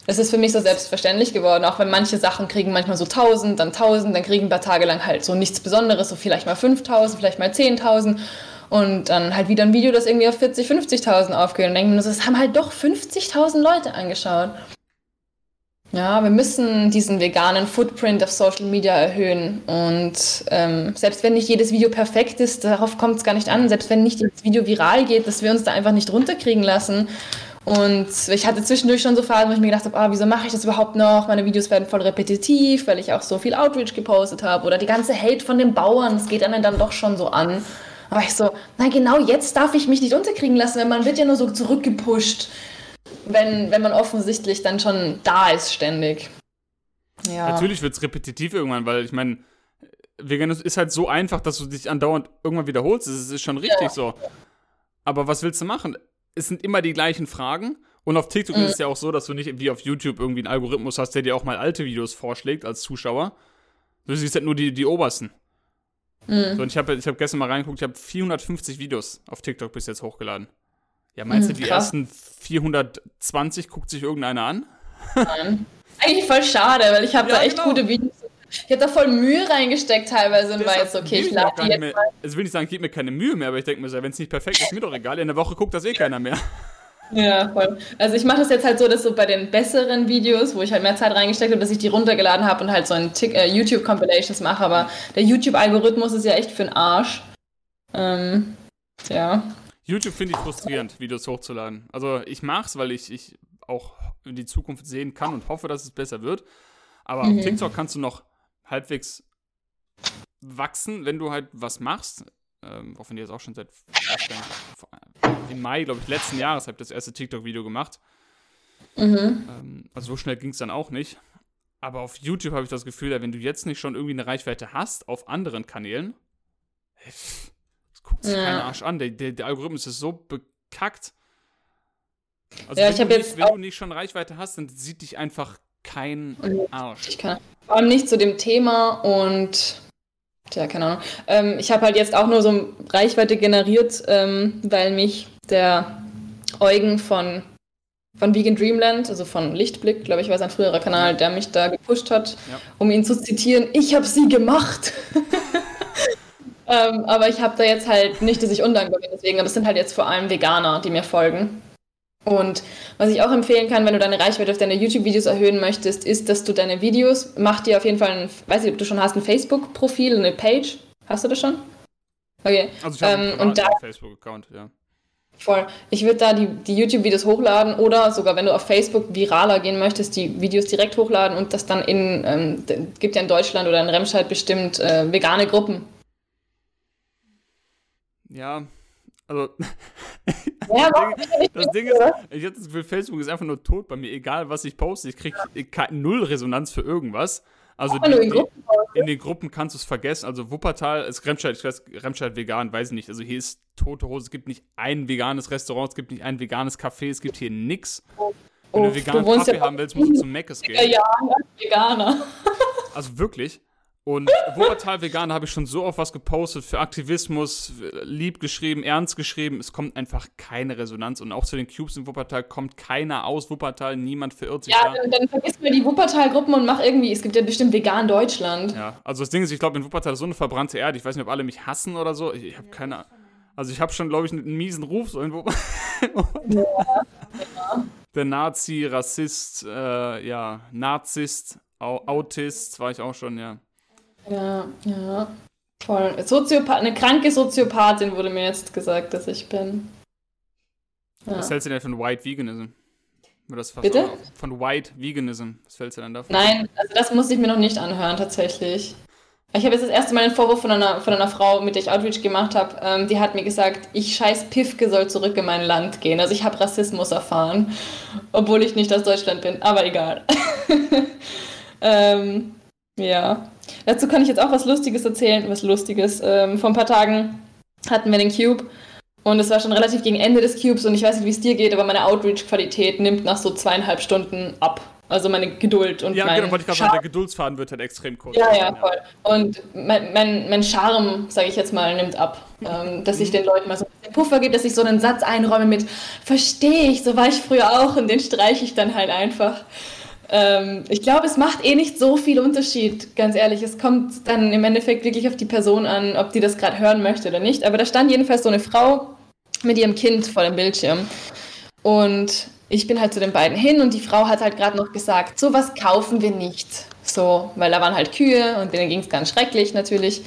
es ist für mich so selbstverständlich geworden, auch wenn manche Sachen kriegen manchmal so 1000, dann 1000, dann kriegen ein paar Tage lang halt so nichts Besonderes, so vielleicht mal 5000, vielleicht mal 10.000 und dann halt wieder ein Video, das irgendwie auf 40, 50.000 aufgeht und denken, das haben halt doch 50.000 Leute angeschaut. Ja, wir müssen diesen veganen Footprint auf Social Media erhöhen. Und ähm, selbst wenn nicht jedes Video perfekt ist, darauf kommt es gar nicht an. Selbst wenn nicht jedes Video viral geht, dass wir uns da einfach nicht runterkriegen lassen und ich hatte zwischendurch schon so Phasen, wo ich mir gedacht habe, ah, wieso mache ich das überhaupt noch? Meine Videos werden voll repetitiv, weil ich auch so viel Outreach gepostet habe. Oder die ganze Hate von den Bauern, das geht einem dann doch schon so an. Aber ich so, na genau, jetzt darf ich mich nicht unterkriegen lassen, weil man wird ja nur so zurückgepusht, wenn, wenn man offensichtlich dann schon da ist ständig. Ja. Natürlich wird es repetitiv irgendwann, weil ich meine, Veganismus ist halt so einfach, dass du dich andauernd irgendwann wiederholst. Das ist schon richtig ja. so. Aber was willst du machen? es sind immer die gleichen Fragen. Und auf TikTok mhm. ist es ja auch so, dass du nicht wie auf YouTube irgendwie einen Algorithmus hast, der dir auch mal alte Videos vorschlägt als Zuschauer. Du siehst halt nur die, die obersten. Mhm. So, und ich habe ich hab gestern mal reingeguckt, ich habe 450 Videos auf TikTok bis jetzt hochgeladen. Ja, meinst mhm, du, die krass. ersten 420 guckt sich irgendeiner an? Nein. Eigentlich voll schade, weil ich habe ja, da echt genau. gute Videos ich habe da voll Mühe reingesteckt teilweise und war jetzt, okay, ich lade jetzt mehr, Also will ich sagen, gib mir keine Mühe mehr, aber ich denke mir so, wenn es nicht perfekt ist, mir doch egal. In der Woche guckt das eh keiner mehr. Ja, voll. Also ich mache das jetzt halt so, dass so bei den besseren Videos, wo ich halt mehr Zeit reingesteckt habe, dass ich die runtergeladen habe und halt so ein äh, YouTube-Compilations mache, aber der YouTube-Algorithmus ist ja echt für den Arsch. Ähm, ja. YouTube finde ich frustrierend, Videos hochzuladen. Also ich mache es, weil ich, ich auch in die Zukunft sehen kann und hoffe, dass es besser wird. Aber mhm. auf TikTok kannst du noch halbwegs wachsen, wenn du halt was machst. Ähm, auch wenn die jetzt auch schon seit im Mai, glaube ich, letzten Jahres habe ich das erste TikTok-Video gemacht. Mhm. Ähm, also so schnell ging es dann auch nicht. Aber auf YouTube habe ich das Gefühl, wenn du jetzt nicht schon irgendwie eine Reichweite hast auf anderen Kanälen, das guckt sich ja. keiner Arsch an. Der, der, der, Algorithmus ist so bekackt. Also ja, wenn, du nicht, wenn du nicht schon Reichweite hast, dann sieht dich einfach kein Arsch. Ich kann vor allem nicht zu dem Thema und Tja, keine Ahnung. Ähm, ich habe halt jetzt auch nur so Reichweite generiert, ähm, weil mich der Eugen von, von Vegan Dreamland, also von Lichtblick, glaube ich, war sein früherer Kanal, der mich da gepusht hat, ja. um ihn zu zitieren, ich habe sie gemacht. *laughs* ähm, aber ich habe da jetzt halt nicht, dass ich undankbar bin deswegen, aber es sind halt jetzt vor allem Veganer, die mir folgen. Und was ich auch empfehlen kann, wenn du deine Reichweite auf deine YouTube-Videos erhöhen möchtest, ist, dass du deine Videos, mach dir auf jeden Fall ein, weiß nicht, ob du schon hast, ein Facebook-Profil, eine Page. Hast du das schon? Okay. Also ich habe ähm, einen Facebook-Account, ja. Voll. Ich würde da die, die YouTube-Videos hochladen oder sogar, wenn du auf Facebook viraler gehen möchtest, die Videos direkt hochladen und das dann in, ähm, gibt ja in Deutschland oder in Remscheid bestimmt äh, vegane Gruppen. Ja, also, *laughs* *laughs* ja, das, Ding, ist, ich habe das Gefühl, Facebook ist einfach nur tot bei mir. Egal, was ich poste, ich kriege null Resonanz für irgendwas. Also die, die, in den Gruppen kannst du es vergessen. Also Wuppertal ist Remscheid, ich weiß, Remscheid vegan, weiß ich nicht. Also hier ist tote Hose. Es gibt nicht ein veganes Restaurant, es gibt nicht ein veganes Café, es gibt hier nichts. Wenn du veganen Kaffee ja haben willst, musst du zum Meckes gehen. Ja, ja, Veganer. *laughs* Also wirklich. Und Wuppertal Vegan habe ich schon so oft was gepostet für Aktivismus, lieb geschrieben, ernst geschrieben. Es kommt einfach keine Resonanz. Und auch zu den Cubes in Wuppertal kommt keiner aus Wuppertal, niemand verirrt sich ja, da. Dann, vergiss mal die Wuppertal-Gruppen und mach irgendwie, es gibt ja bestimmt Vegan Deutschland. Ja, also das Ding ist, ich glaube, in Wuppertal ist so eine verbrannte Erde. Ich weiß nicht, ob alle mich hassen oder so. Ich, ich habe keine Ahnung. Also ich habe schon, glaube ich, einen miesen Ruf so in Wuppertal. ja, ja. *laughs* Der Nazi, Rassist, äh, ja, Narzisst, Autist, war ich auch schon, ja. Ja, ja. Voll. Soziopath, eine kranke Soziopathin wurde mir jetzt gesagt, dass ich bin. Ja. Was hältst du denn von White Veganism? Bitte? Von White Veganism. Was hältst du denn davon? Nein, also das muss ich mir noch nicht anhören, tatsächlich. Ich habe jetzt das erste Mal einen Vorwurf von einer, von einer Frau, mit der ich Outreach gemacht habe. Ähm, die hat mir gesagt, ich scheiß Pifke soll zurück in mein Land gehen. Also ich habe Rassismus erfahren, obwohl ich nicht aus Deutschland bin. Aber egal. *laughs* ähm, ja. Dazu kann ich jetzt auch was Lustiges erzählen. Was Lustiges. Ähm, vor ein paar Tagen hatten wir den Cube und es war schon relativ gegen Ende des Cubes und ich weiß nicht, wie es dir geht, aber meine Outreach-Qualität nimmt nach so zweieinhalb Stunden ab. Also meine Geduld und ja, mein genau, wollte ich gerade sagen, der Geduldsfaden wird halt extrem kurz. Ja, ja, voll. Und mein, mein, mein Charme, sage ich jetzt mal, nimmt ab. Ähm, dass ich mhm. den Leuten mal so ein bisschen Puffer gebe, dass ich so einen Satz einräume mit Verstehe ich, so war ich früher auch und den streiche ich dann halt einfach. Ähm, ich glaube, es macht eh nicht so viel Unterschied, ganz ehrlich. Es kommt dann im Endeffekt wirklich auf die Person an, ob die das gerade hören möchte oder nicht. Aber da stand jedenfalls so eine Frau mit ihrem Kind vor dem Bildschirm. Und ich bin halt zu den beiden hin und die Frau hat halt gerade noch gesagt, so was kaufen wir nicht. So, weil da waren halt Kühe und denen ging es ganz schrecklich natürlich.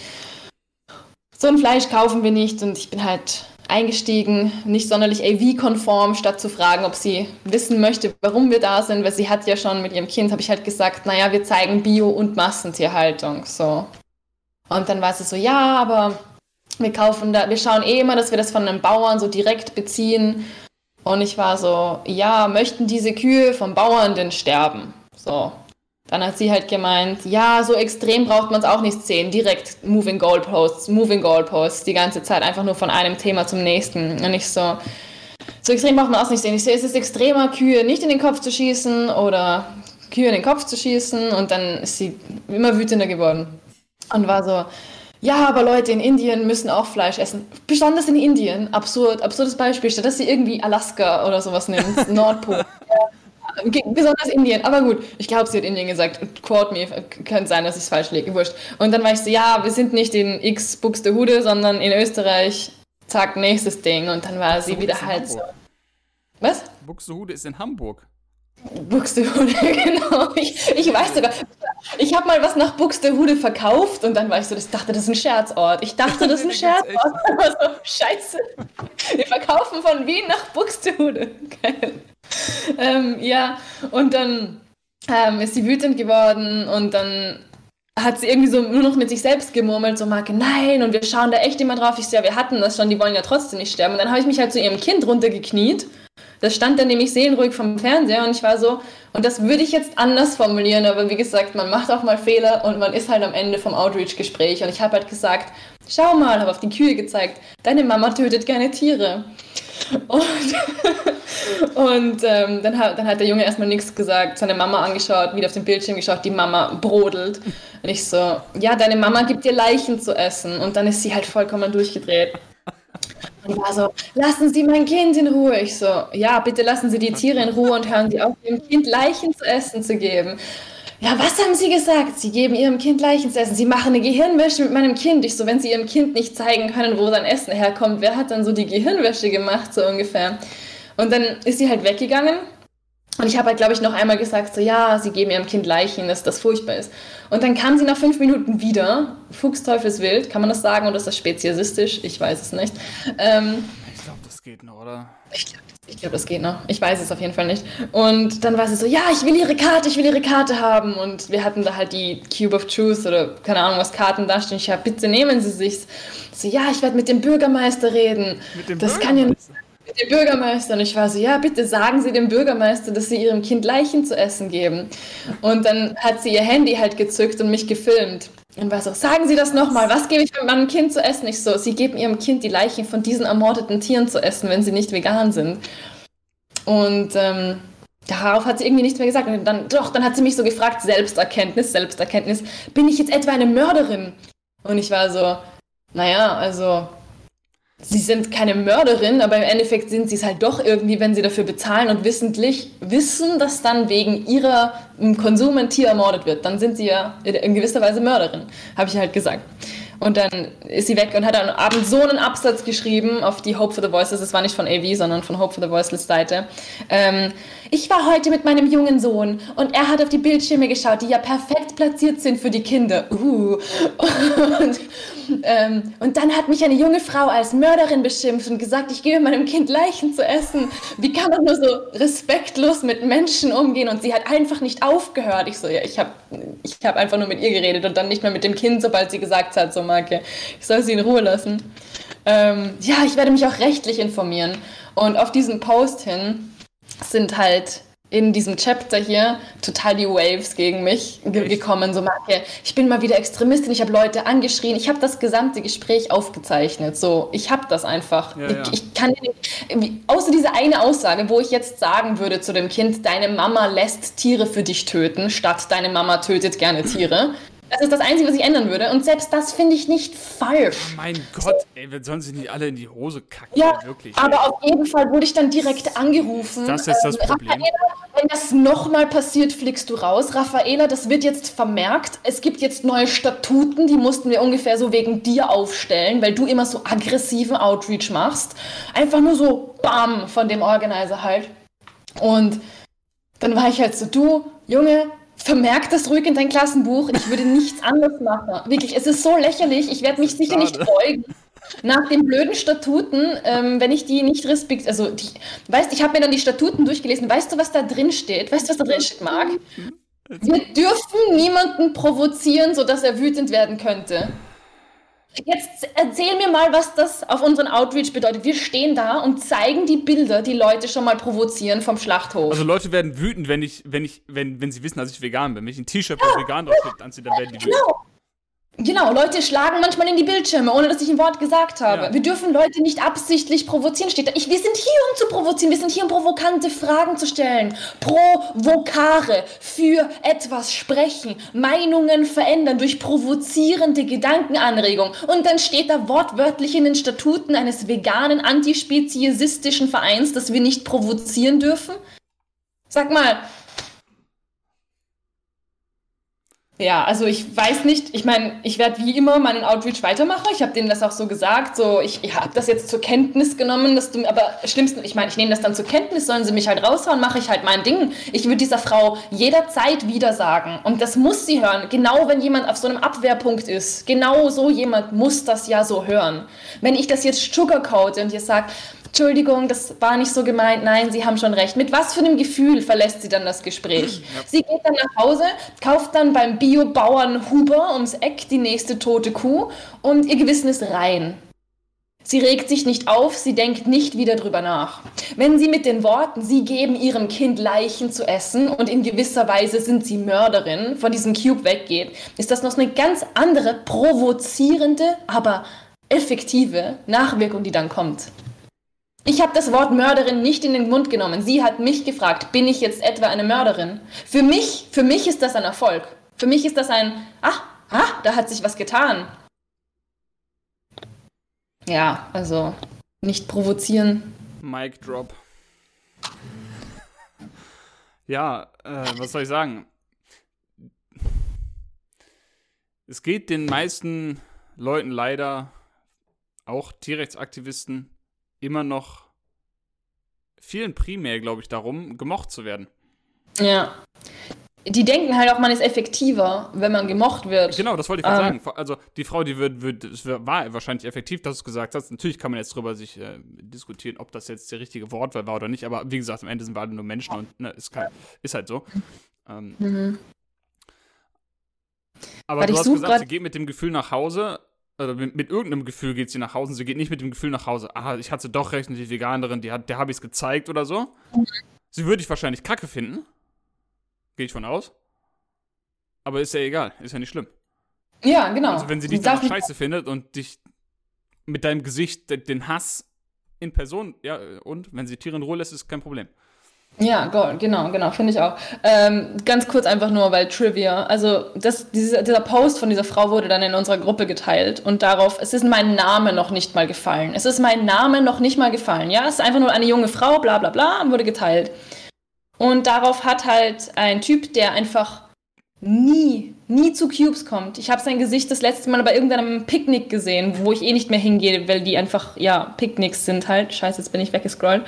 So ein Fleisch kaufen wir nicht und ich bin halt eingestiegen, nicht sonderlich AV-konform, statt zu fragen, ob sie wissen möchte, warum wir da sind, weil sie hat ja schon mit ihrem Kind, habe ich halt gesagt, naja, wir zeigen Bio- und Massentierhaltung, so. Und dann war sie so, ja, aber wir kaufen da, wir schauen eh immer, dass wir das von einem Bauern so direkt beziehen. Und ich war so, ja, möchten diese Kühe vom Bauern denn sterben? So. Dann hat sie halt gemeint, ja, so extrem braucht man es auch nicht sehen. Direkt Moving Goalposts, Moving Goalposts, die ganze Zeit einfach nur von einem Thema zum nächsten. Und ich so, so extrem braucht man auch nicht sehen. Ich so, es ist extremer, Kühe nicht in den Kopf zu schießen oder Kühe in den Kopf zu schießen. Und dann ist sie immer wütender geworden. Und war so, ja, aber Leute in Indien müssen auch Fleisch essen. Besonders in Indien. Absurd, absurdes Beispiel, statt dass sie irgendwie Alaska oder sowas nimmt, *laughs* Nordpol. Besonders Indien, aber gut. Ich glaube, sie hat Indien gesagt. Quote me, könnte sein, dass ich es falsch lege. Wurscht. Und dann war ich so, ja, wir sind nicht in X Buxtehude, sondern in Österreich. Zack, nächstes Ding. Und dann war sie wieder halt so. Was? Buxtehude ist in Hamburg. Buxtehude, *laughs* genau. Ich, ich weiß sogar, ich habe mal was nach Buxtehude verkauft und dann war ich so, ich dachte, das ist ein Scherzort. Ich dachte, das ist ein *laughs* Scherzort. Aber *laughs* so, scheiße. Wir verkaufen von Wien nach Buxtehude. Geil. ähm, ja, und dann ähm, ist sie wütend geworden und dann hat sie irgendwie so nur noch mit sich selbst gemurmelt, so Marke, nein, und wir schauen da echt immer drauf. Ich so, ja, wir hatten das schon, die wollen ja trotzdem nicht sterben. Und dann habe ich mich halt zu ihrem Kind runtergekniet, Das stand dann nämlich seelenruhig vom Fernseher und ich war so, und das würde ich jetzt anders formulieren, aber wie gesagt, man macht auch mal Fehler und man ist halt am Ende vom Outreach-Gespräch und ich habe halt gesagt, schau mal, habe auf die Kühe gezeigt, deine Mama tötet gerne Tiere. Und, *laughs* und ähm, dann, hat, dann hat der Junge erstmal nichts gesagt, seine Mama angeschaut, wieder auf den Bildschirm geschaut, die Mama brodelt. Und ich so, ja, deine Mama gibt dir Leichen zu essen. Und dann ist sie halt vollkommen durchgedreht. Und war so, lassen Sie mein Kind in Ruhe. Ich so, ja, bitte lassen Sie die Tiere in Ruhe und hören Sie auf, Ihrem Kind Leichen zu essen zu geben. Ja, was haben Sie gesagt? Sie geben Ihrem Kind Leichen zu essen. Sie machen eine Gehirnwäsche mit meinem Kind. Ich so, wenn Sie Ihrem Kind nicht zeigen können, wo sein Essen herkommt, wer hat dann so die Gehirnwäsche gemacht, so ungefähr. Und dann ist sie halt weggegangen und ich habe halt, glaube ich, noch einmal gesagt, so ja, sie geben ihrem Kind Leichen, dass das furchtbar ist. Und dann kam sie nach fünf Minuten wieder, Fuchsteufelswild, kann man das sagen, oder ist das speziesistisch? Ich weiß es nicht. Ähm, ich glaube, das geht noch, oder? Ich glaube, ich glaub, das geht noch. Ich weiß es auf jeden Fall nicht. Und dann war sie so, ja, ich will ihre Karte, ich will ihre Karte haben. Und wir hatten da halt die Cube of Truth oder keine Ahnung, was Karten da stehen. Ich habe, bitte nehmen Sie sich's. So, ja, ich werde mit dem Bürgermeister reden. Mit dem das Bürgermeister? kann ja nicht mit Bürgermeister. Und ich war so, ja, bitte sagen Sie dem Bürgermeister, dass Sie Ihrem Kind Leichen zu essen geben. Und dann hat sie ihr Handy halt gezückt und mich gefilmt. Und war so, sagen Sie das nochmal, was gebe ich meinem Kind zu essen? Ich so, Sie geben Ihrem Kind die Leichen von diesen ermordeten Tieren zu essen, wenn sie nicht vegan sind. Und ähm, darauf hat sie irgendwie nichts mehr gesagt. Und dann, doch, dann hat sie mich so gefragt, Selbsterkenntnis, Selbsterkenntnis, bin ich jetzt etwa eine Mörderin? Und ich war so, naja, also sie sind keine Mörderin, aber im Endeffekt sind sie es halt doch irgendwie, wenn sie dafür bezahlen und wissentlich wissen, dass dann wegen ihrer Konsum ein Tier ermordet wird. Dann sind sie ja in gewisser Weise Mörderin, habe ich halt gesagt. Und dann ist sie weg und hat am Abend so einen Absatz geschrieben auf die Hope for the Voices. Es war nicht von AV, sondern von Hope for the Voiceless Seite. Ähm, ich war heute mit meinem jungen Sohn und er hat auf die Bildschirme geschaut, die ja perfekt platziert sind für die Kinder. Uh. *laughs* Und, ähm, und dann hat mich eine junge Frau als Mörderin beschimpft und gesagt, ich gebe meinem Kind Leichen zu essen. Wie kann man nur so respektlos mit Menschen umgehen? Und sie hat einfach nicht aufgehört. Ich so, ja, ich habe ich hab einfach nur mit ihr geredet und dann nicht mehr mit dem Kind, sobald sie gesagt hat, so Marke, ich soll sie in Ruhe lassen. Ähm, ja, ich werde mich auch rechtlich informieren. Und auf diesen Post hin sind halt in diesem Chapter hier total die Waves gegen mich ge gekommen. So, Marke, ich bin mal wieder Extremistin, ich habe Leute angeschrien, ich habe das gesamte Gespräch aufgezeichnet. So, ich habe das einfach. Ja, ja. Ich, ich, kann außer diese eine Aussage, wo ich jetzt sagen würde zu dem Kind, deine Mama lässt Tiere für dich töten, statt deine Mama tötet gerne Tiere. Das ist das Einzige, was ich ändern würde. Und selbst das finde ich nicht falsch. Oh mein Gott, ey, wir sollen sich nicht alle in die Hose kacken. Ja, wirklich. Aber ey. auf jeden Fall wurde ich dann direkt angerufen. Das ist das ähm, Problem. Raffaela, wenn das nochmal passiert, fliegst du raus. Raffaela, das wird jetzt vermerkt. Es gibt jetzt neue Statuten, die mussten wir ungefähr so wegen dir aufstellen, weil du immer so aggressiven Outreach machst. Einfach nur so BAM von dem Organizer halt. Und dann war ich halt so, du, Junge, vermerk das ruhig in dein Klassenbuch. Ich würde nichts anderes machen. Wirklich, es ist so lächerlich. Ich werde mich sicher nicht beugen. Nach den blöden Statuten, ähm, wenn ich die nicht respektiere, also die, weißt, ich habe mir dann die Statuten durchgelesen. Weißt du, was da drin steht? Weißt du, was da drin steht, Marc? Wir dürfen niemanden provozieren, sodass er wütend werden könnte. Jetzt erzähl mir mal, was das auf unseren Outreach bedeutet. Wir stehen da und zeigen die Bilder, die Leute schon mal provozieren vom Schlachthof. Also Leute werden wütend, wenn ich, wenn ich, wenn, wenn sie wissen, dass ich vegan bin. Wenn ich ein T-Shirt ja, vegan drauf anziehe, dann werden die genau. wütend. Genau, Leute schlagen manchmal in die Bildschirme, ohne dass ich ein Wort gesagt habe. Ja. Wir dürfen Leute nicht absichtlich provozieren, steht da. Ich, wir sind hier, um zu provozieren. Wir sind hier, um provokante Fragen zu stellen. Provokare, für etwas sprechen, Meinungen verändern durch provozierende Gedankenanregungen. Und dann steht da wortwörtlich in den Statuten eines veganen, antispeziesistischen Vereins, dass wir nicht provozieren dürfen. Sag mal, Ja, also ich weiß nicht, ich meine, ich werde wie immer meinen Outreach weitermachen. Ich habe denen das auch so gesagt, so ich, ich habe das jetzt zur Kenntnis genommen, dass du, aber schlimmsten, ich meine, ich nehme das dann zur Kenntnis, sollen sie mich halt raushauen, mache ich halt mein Ding. Ich würde dieser Frau jederzeit wieder sagen und das muss sie hören, genau wenn jemand auf so einem Abwehrpunkt ist, genau so jemand muss das ja so hören. Wenn ich das jetzt sugarcoat und ihr sagt, Entschuldigung, das war nicht so gemeint, nein, Sie haben schon recht. Mit was für einem Gefühl verlässt sie dann das Gespräch? Ja. Sie geht dann nach Hause, kauft dann beim Biobauern Huber ums Eck die nächste tote Kuh und ihr Gewissen ist rein. Sie regt sich nicht auf, sie denkt nicht wieder drüber nach. Wenn sie mit den Worten, sie geben ihrem Kind Leichen zu essen und in gewisser Weise sind sie Mörderin, von diesem Cube weggeht, ist das noch eine ganz andere, provozierende, aber effektive Nachwirkung, die dann kommt. Ich habe das Wort Mörderin nicht in den Mund genommen. Sie hat mich gefragt, bin ich jetzt etwa eine Mörderin? Für mich, für mich ist das ein Erfolg. Für mich ist das ein, ach, ah, da hat sich was getan. Ja, also nicht provozieren. Mic drop. Ja, äh, was soll ich sagen? Es geht den meisten Leuten leider, auch Tierrechtsaktivisten, immer noch vielen primär, glaube ich, darum, gemocht zu werden. Ja die denken halt auch, man ist effektiver, wenn man gemocht wird. Genau, das wollte ich gerade ähm. sagen. Also die Frau, die wird, wird, es war wahrscheinlich effektiv, dass du es gesagt hast. Natürlich kann man jetzt darüber sich äh, diskutieren, ob das jetzt der richtige Wortwahl war oder nicht. Aber wie gesagt, am Ende sind wir alle nur Menschen und ne, ist, kein, ist halt so. Ähm, mhm. Aber Weil du hast gesagt, sie geht mit dem Gefühl nach Hause. Oder mit, mit irgendeinem Gefühl geht sie nach Hause. Sie geht nicht mit dem Gefühl nach Hause. Ah, ich hatte doch recht, die Veganerin, die hat, der habe ich es gezeigt oder so. Sie würde ich wahrscheinlich kacke finden. Gehe ich von aus. Aber ist ja egal, ist ja nicht schlimm. Ja, genau. Also wenn sie dich dann scheiße findet und dich mit deinem Gesicht den Hass in Person, ja, und wenn sie Tiere in Ruhe lässt, ist kein Problem. Ja, genau, genau, finde ich auch. Ähm, ganz kurz einfach nur, weil Trivia, also das, dieser, dieser Post von dieser Frau wurde dann in unserer Gruppe geteilt und darauf, es ist mein Name noch nicht mal gefallen. Es ist mein Name noch nicht mal gefallen, ja, es ist einfach nur eine junge Frau, bla bla bla, wurde geteilt. Und darauf hat halt ein Typ, der einfach nie, nie zu Cubes kommt. Ich habe sein Gesicht das letzte Mal bei irgendeinem Picknick gesehen, wo ich eh nicht mehr hingehe, weil die einfach, ja, Picknicks sind halt. Scheiße, jetzt bin ich weggescrollt.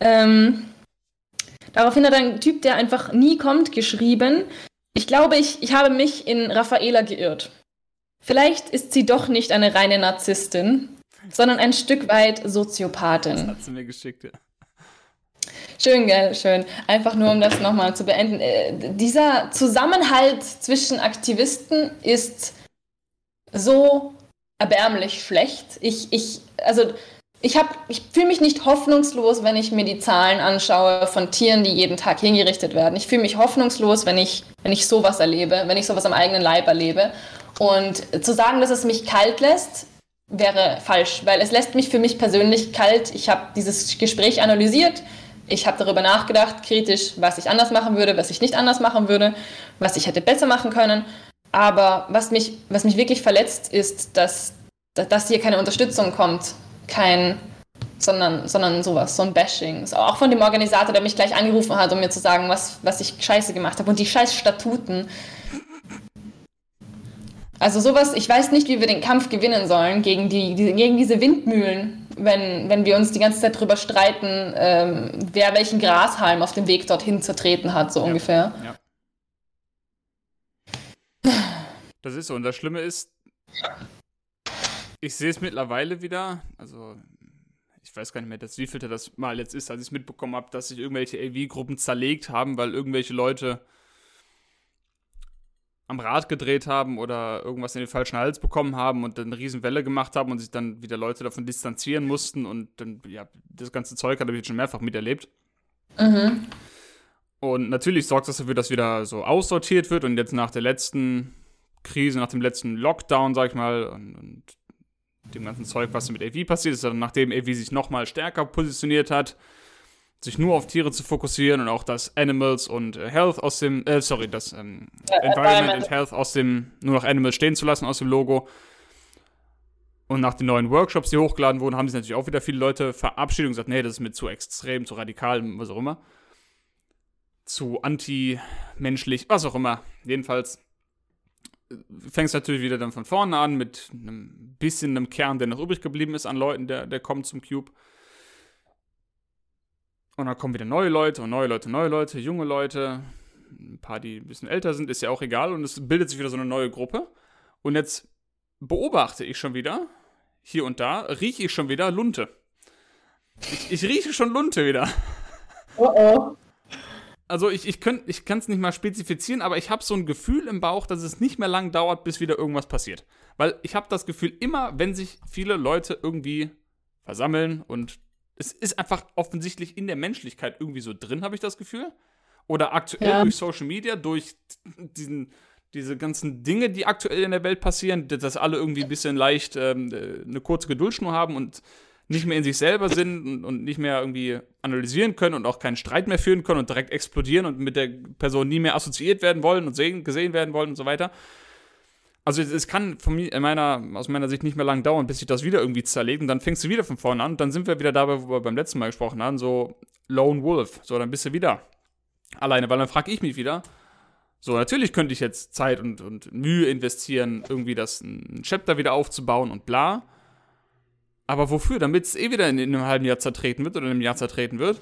Ähm, daraufhin hat ein Typ, der einfach nie kommt, geschrieben, ich glaube, ich, ich habe mich in Raffaela geirrt. Vielleicht ist sie doch nicht eine reine Narzisstin, sondern ein Stück weit Soziopathin. Das hat sie mir geschickt, ja. Schön, gell, schön. Einfach nur, um das nochmal zu beenden. Äh, dieser Zusammenhalt zwischen Aktivisten ist so erbärmlich schlecht. Ich, ich, also, ich, ich fühle mich nicht hoffnungslos, wenn ich mir die Zahlen anschaue von Tieren, die jeden Tag hingerichtet werden. Ich fühle mich hoffnungslos, wenn ich, wenn ich sowas erlebe, wenn ich sowas am eigenen Leib erlebe. Und zu sagen, dass es mich kalt lässt, wäre falsch, weil es lässt mich für mich persönlich kalt. Ich habe dieses Gespräch analysiert ich habe darüber nachgedacht, kritisch, was ich anders machen würde, was ich nicht anders machen würde, was ich hätte besser machen können. Aber was mich, was mich wirklich verletzt, ist, dass, dass hier keine Unterstützung kommt, kein, sondern, sondern sowas, so ein Bashing. Auch von dem Organisator, der mich gleich angerufen hat, um mir zu sagen, was, was ich scheiße gemacht habe. Und die scheiß Statuten. Also sowas, ich weiß nicht, wie wir den Kampf gewinnen sollen gegen, die, die gegen diese Windmühlen, wenn, wenn wir uns die ganze Zeit darüber streiten, ähm, wer welchen Grashalm auf dem Weg dorthin zertreten hat, so ja. ungefähr. Ja. Das ist so. Und das Schlimme ist, ich sehe es mittlerweile wieder, also ich weiß gar nicht mehr, dass, wie viel das mal jetzt ist, als ich es mitbekommen habe, dass sich irgendwelche AV-Gruppen zerlegt haben, weil irgendwelche Leute am Rad gedreht haben oder irgendwas in den falschen Hals bekommen haben und dann eine Riesenwelle gemacht haben und sich dann wieder Leute davon distanzieren mussten und dann, ja, das ganze Zeug habe ich jetzt schon mehrfach miterlebt. Mhm. Und natürlich sorgt das dafür, dass wieder so aussortiert wird und jetzt nach der letzten Krise, nach dem letzten Lockdown, sag ich mal, und, und dem ganzen Zeug, was mit AV passiert ist, also nachdem AV sich nochmal stärker positioniert hat, sich nur auf Tiere zu fokussieren und auch das Animals und äh, Health aus dem, äh, sorry, das ähm, ja, Environment and Health aus dem, nur noch Animals stehen zu lassen aus dem Logo. Und nach den neuen Workshops, die hochgeladen wurden, haben sich natürlich auch wieder viele Leute verabschiedet und gesagt, nee, das ist mir zu extrem, zu radikal, was auch immer. Zu anti-menschlich, was auch immer. Jedenfalls äh, fängst natürlich wieder dann von vorne an mit einem bisschen einem Kern, der noch übrig geblieben ist an Leuten, der, der kommt zum Cube. Und dann kommen wieder neue Leute und neue Leute, neue Leute, junge Leute, ein paar, die ein bisschen älter sind, ist ja auch egal. Und es bildet sich wieder so eine neue Gruppe. Und jetzt beobachte ich schon wieder, hier und da, rieche ich schon wieder Lunte. Ich, ich rieche schon Lunte wieder. Oh oh. Also ich, ich, ich kann es nicht mal spezifizieren, aber ich habe so ein Gefühl im Bauch, dass es nicht mehr lang dauert, bis wieder irgendwas passiert. Weil ich habe das Gefühl, immer wenn sich viele Leute irgendwie versammeln und es ist einfach offensichtlich in der Menschlichkeit irgendwie so drin, habe ich das Gefühl. Oder aktuell ja. durch Social Media, durch diesen, diese ganzen Dinge, die aktuell in der Welt passieren, dass alle irgendwie ein bisschen leicht ähm, äh, eine kurze Geduldsschnur haben und nicht mehr in sich selber sind und, nicht mehr irgendwie analysieren können und auch keinen Streit mehr führen können und direkt explodieren und mit der Person nie mehr assoziiert werden wollen und sehen, gesehen werden wollen und so weiter. Also es kann von mir, meiner, aus meiner Sicht nicht mehr lang dauern, bis sich das wieder irgendwie zerlegt und dann fängst du wieder von vorne an und dann sind wir wieder dabei, wo wir beim letzten Mal gesprochen haben, so Lone Wolf. So, dann bist du wieder alleine, weil dann frage ich mich wieder, so, natürlich könnte ich jetzt Zeit und, und Mühe investieren, irgendwie das ein Chapter wieder aufzubauen und bla. Aber wofür? Damit es eh wieder in, in, einem halben Jahr zertreten wird oder in einem Jahr zertreten wird?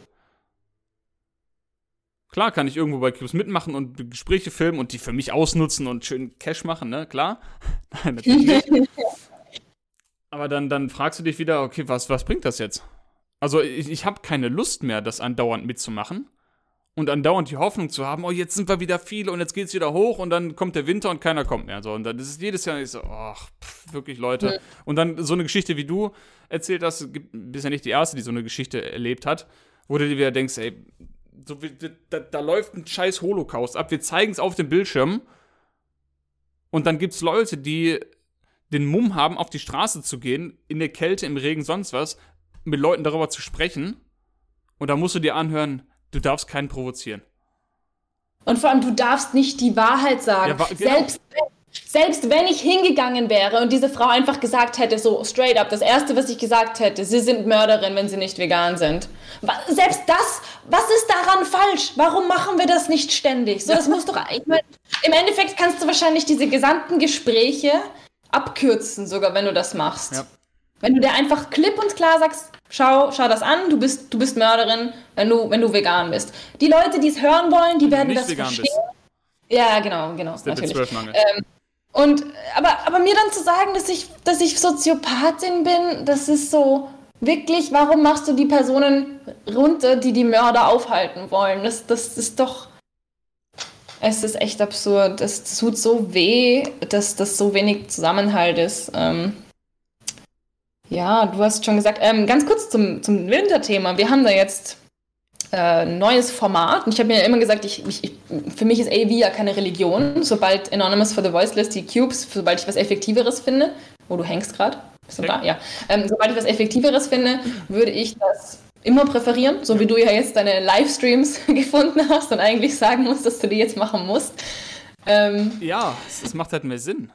Klar kann ich irgendwo bei Cubes mitmachen und Gespräche filmen und die für mich ausnutzen und schön Cash machen, ne? Klar. *laughs* Nein, natürlich nicht. *laughs* Aber dann, dann fragst du dich wieder, okay, was, was bringt das jetzt? Also ich, ich habe keine Lust mehr, das andauernd mitzumachen und andauernd die Hoffnung zu haben, oh, jetzt sind wir wieder viele und jetzt geht es wieder hoch und dann kommt der Winter und keiner kommt mehr. So, und dann ist es jedes Jahr nicht so, ach, pff, wirklich Leute. Ja. Und dann so eine Geschichte, wie du erzählt hast, bist ja nicht die Erste, die so eine Geschichte erlebt hat, wo du dir wieder denkst, ey, so da, da, läuft ein scheiß Holocaust ab. Wir zeigen es auf dem Bildschirm. Und dann gibt es Leute, die den Mumm haben, auf die Straße zu gehen, in der Kälte, im Regen, sonst was, mit Leuten darüber zu sprechen. Und da musst du dir anhören, du darfst keinen provozieren. Und vor allem, du darfst nicht die Wahrheit sagen. Ja, wa genau. Selbst selbst wenn ich hingegangen wäre und diese Frau einfach gesagt hätte, so straight up, das Erste, was ich gesagt hätte, sie sind Mörderin, wenn sie nicht vegan sind. Selbst das, was ist daran falsch? Warum machen wir das nicht ständig? So, das muss doch, ich mein, im Endeffekt kannst du wahrscheinlich diese gesamten Gespräche abkürzen, sogar wenn du das machst. Ja. Wenn du dir einfach klipp und klar sagst, schau, schau das an, du bist, du bist Mörderin, wenn du, wenn du vegan bist. Die Leute, die es hören wollen, die werden das verstehen. Bist. Ja, genau, genau. Das ist natürlich. Ähm, und aber, aber mir dann zu sagen, dass ich, dass ich Soziopathin bin, das ist so wirklich, warum machst du die Personen runter, die die Mörder aufhalten wollen? Das, das ist doch. Es ist echt absurd. Es tut so weh, dass das so wenig Zusammenhalt ist. Ähm, ja, du hast schon gesagt, ähm, ganz kurz zum, zum Winterthema. Wir haben da jetzt äh, neues Format. Und ich habe mir immer gesagt, ich, ich, für mich ist AV ja keine Religion. Sobald Anonymous for the Voiceless, die Cubes, sobald ich was Effektiveres finde, wo oh, du hängst gerade, bist du da? Ja. Ähm, sobald ich was Effektiveres finde, würde ich das immer präferieren, so wie du ja jetzt deine Livestreams *laughs* gefunden hast und eigentlich sagen musst, dass du die jetzt machen musst. Ähm, ja, es macht halt mehr Sinn.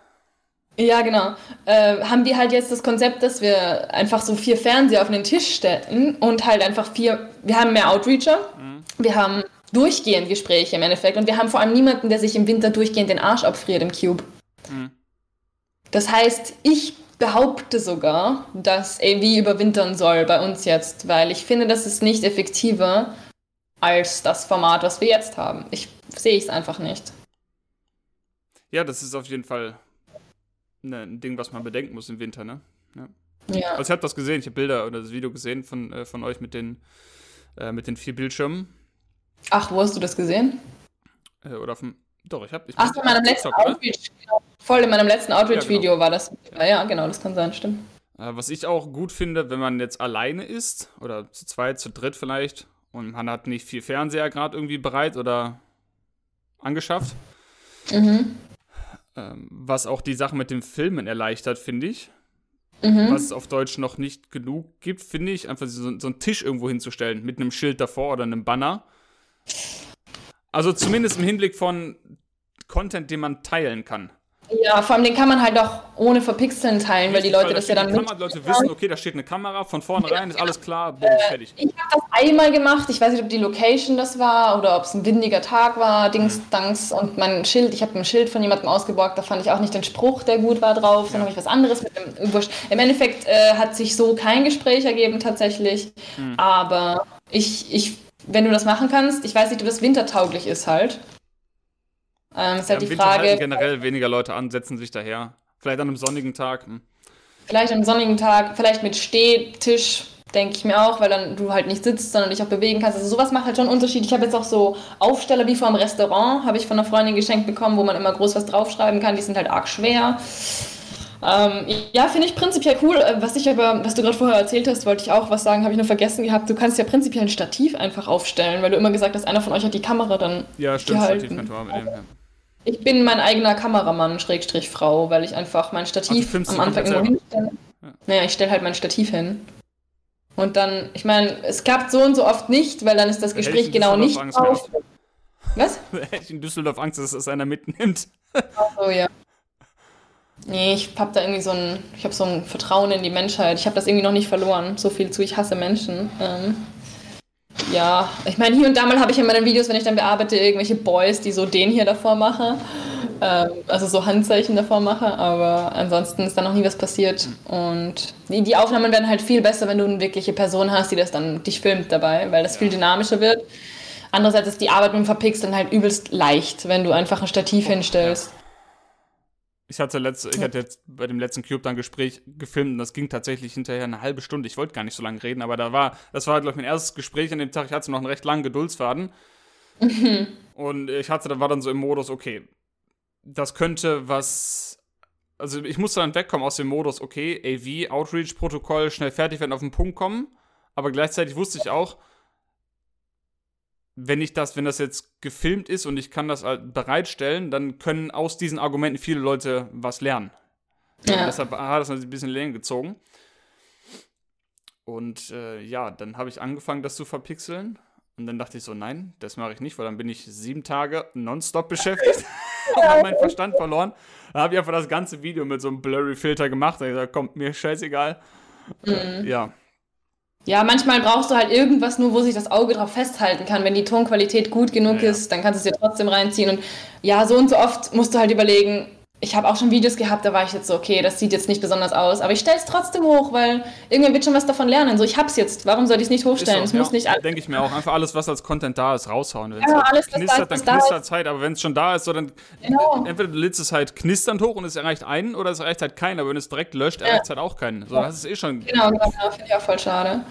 Ja, genau. Äh, haben wir halt jetzt das Konzept, dass wir einfach so vier Fernseher auf den Tisch stellen und halt einfach vier, wir haben mehr Outreacher, mhm. wir haben durchgehend Gespräche im Endeffekt und wir haben vor allem niemanden, der sich im Winter durchgehend den Arsch abfriert im Cube. Mhm. Das heißt, ich behaupte sogar, dass AV überwintern soll bei uns jetzt, weil ich finde, das ist nicht effektiver als das Format, was wir jetzt haben. Ich sehe es einfach nicht. Ja, das ist auf jeden Fall ne, ein Ding, was man bedenken muss im Winter, ne? Ja. ja. Also ich habe das gesehen, ich habe Bilder oder das Video gesehen von, äh, von euch mit den, äh, mit den vier Bildschirmen. Ach, wo hast du das gesehen? Äh, oder auf dem. Doch, ich habe. Ach, in meinem letzten Outreach. Genau. Voll in meinem letzten Outreach-Video ja, genau. war das. Ja, genau, das kann sein, stimmt. Äh, was ich auch gut finde, wenn man jetzt alleine ist, oder zu zweit, zu dritt vielleicht, und man hat nicht viel Fernseher gerade irgendwie bereit oder angeschafft. Mhm. Ähm, was auch die Sache mit den Filmen erleichtert, finde ich. Mhm. Was es auf Deutsch noch nicht genug gibt, finde ich, einfach so, so einen Tisch irgendwo hinzustellen mit einem Schild davor oder einem Banner. Also zumindest im Hinblick von Content, den man teilen kann. Ja, vor allem den kann man halt auch ohne Verpixeln teilen, weil die Leute das ja dann mit. Die Leute wissen, okay, da steht eine Kamera, von vornherein ist alles klar, boom, äh, fertig. Ich habe das einmal gemacht, ich weiß nicht, ob die Location das war oder ob es ein windiger Tag war, Dings, Danks und mein Schild, ich habe ein Schild von jemandem ausgeborgt, da fand ich auch nicht den Spruch, der gut war drauf, dann habe ich was anderes mit dem Wurscht. Im Endeffekt äh, hat sich so kein Gespräch ergeben tatsächlich, hm. aber ich, ich, wenn du das machen kannst, ich weiß nicht, ob das wintertauglich ist halt. Ähm, ist halt ja, die Frage. generell weniger Leute an, setzen sich daher. Vielleicht an einem sonnigen Tag. Hm. Vielleicht an einem sonnigen Tag, vielleicht mit Stehtisch, denke ich mir auch, weil dann du halt nicht sitzt, sondern dich auch bewegen kannst. Also sowas macht halt schon einen Unterschied. Ich habe jetzt auch so Aufsteller wie vor einem Restaurant, habe ich von einer Freundin geschenkt bekommen, wo man immer groß was draufschreiben kann. Die sind halt arg schwer. Ähm, ja, finde ich prinzipiell cool. Äh, was ich aber, was du gerade vorher erzählt hast, wollte ich auch was sagen, habe ich nur vergessen gehabt. Du kannst ja prinzipiell ein Stativ einfach aufstellen, weil du immer gesagt hast, einer von euch hat die Kamera dann. Ja, stimmt, gehalten. Stativ könnte man mitnehmen, ja. Ich bin mein eigener Kameramann, Schrägstrich Frau, weil ich einfach mein Stativ Ach, am Anfang immer hinstelle. Ja. Naja, ich stelle halt mein Stativ hin. Und dann, ich meine, es klappt so und so oft nicht, weil dann ist das Gespräch genau nicht auf. Was? *laughs* Hätte ich in Düsseldorf Angst, dass es einer mitnimmt. Ach so, ja. Nee, ich habe da irgendwie so ein, ich habe so ein Vertrauen in die Menschheit. Ich habe das irgendwie noch nicht verloren. So viel zu, ich hasse Menschen. Ähm, ja, ich meine, hier und da mal habe ich in meinen Videos, wenn ich dann bearbeite, irgendwelche Boys, die so den hier davor machen. Ähm, also so Handzeichen davor mache, aber ansonsten ist da noch nie was passiert. Und die, die, Aufnahmen werden halt viel besser, wenn du eine wirkliche Person hast, die das dann dich filmt dabei, weil das viel dynamischer wird. Andererseits ist die Arbeit mit dem Verpixeln halt übelst leicht, wenn du einfach ein Stativ hinstellst. Ich hatte, letzte, ich hatte jetzt bei dem letzten Cube dann ein Gespräch gefilmt und das ging tatsächlich hinterher eine halbe Stunde. Ich wollte gar nicht so lange reden, aber da war, das war, glaube ich, mein erstes Gespräch an dem Tag. Ich hatte noch einen recht langen Geduldsfaden. Mhm. Und ich hatte, da war dann so im Modus, okay, das könnte was. Also ich musste dann wegkommen aus dem Modus, okay, AV, Outreach-Protokoll, schnell fertig werden, auf den Punkt kommen. Aber gleichzeitig wusste ich auch, wenn ich das, wenn das jetzt gefilmt ist und ich kann das bereitstellen, dann können aus diesen Argumenten viele Leute was lernen. Ja. Deshalb hat das ein bisschen länger gezogen. Und äh, ja, dann habe ich angefangen, das zu verpixeln. Und dann dachte ich so, nein, das mache ich nicht, weil dann bin ich sieben Tage nonstop beschäftigt *laughs* *laughs* und habe meinen Verstand verloren. Dann habe ich einfach das ganze Video mit so einem Blurry-Filter gemacht. Da habe ich gesagt, kommt mir scheißegal. Mhm. Äh, ja, ja, manchmal brauchst du halt irgendwas nur, wo sich das Auge drauf festhalten kann. Wenn die Tonqualität gut genug ja, ist, dann kannst du es dir trotzdem reinziehen. Und ja, so und so oft musst du halt überlegen, ich habe auch schon Videos gehabt, da war ich jetzt so, okay, das sieht jetzt nicht besonders aus, aber ich stelle es trotzdem hoch, weil irgendwer wird schon was davon lernen. So, ich hab's jetzt, warum soll ich es nicht hochstellen? Es muss nicht alles. Denke ich mir auch, einfach alles, was als Content da ist, raushauen. Wenn ja, alles, knistert, was dann knistert es halt, aber wenn es schon da ist, so dann genau. entweder du lädst es halt knisternd hoch und es erreicht einen oder es erreicht halt keinen, aber wenn es direkt löscht, erreicht es halt auch keinen. So, das ist eh schon. Genau, genau, finde ich auch voll schade.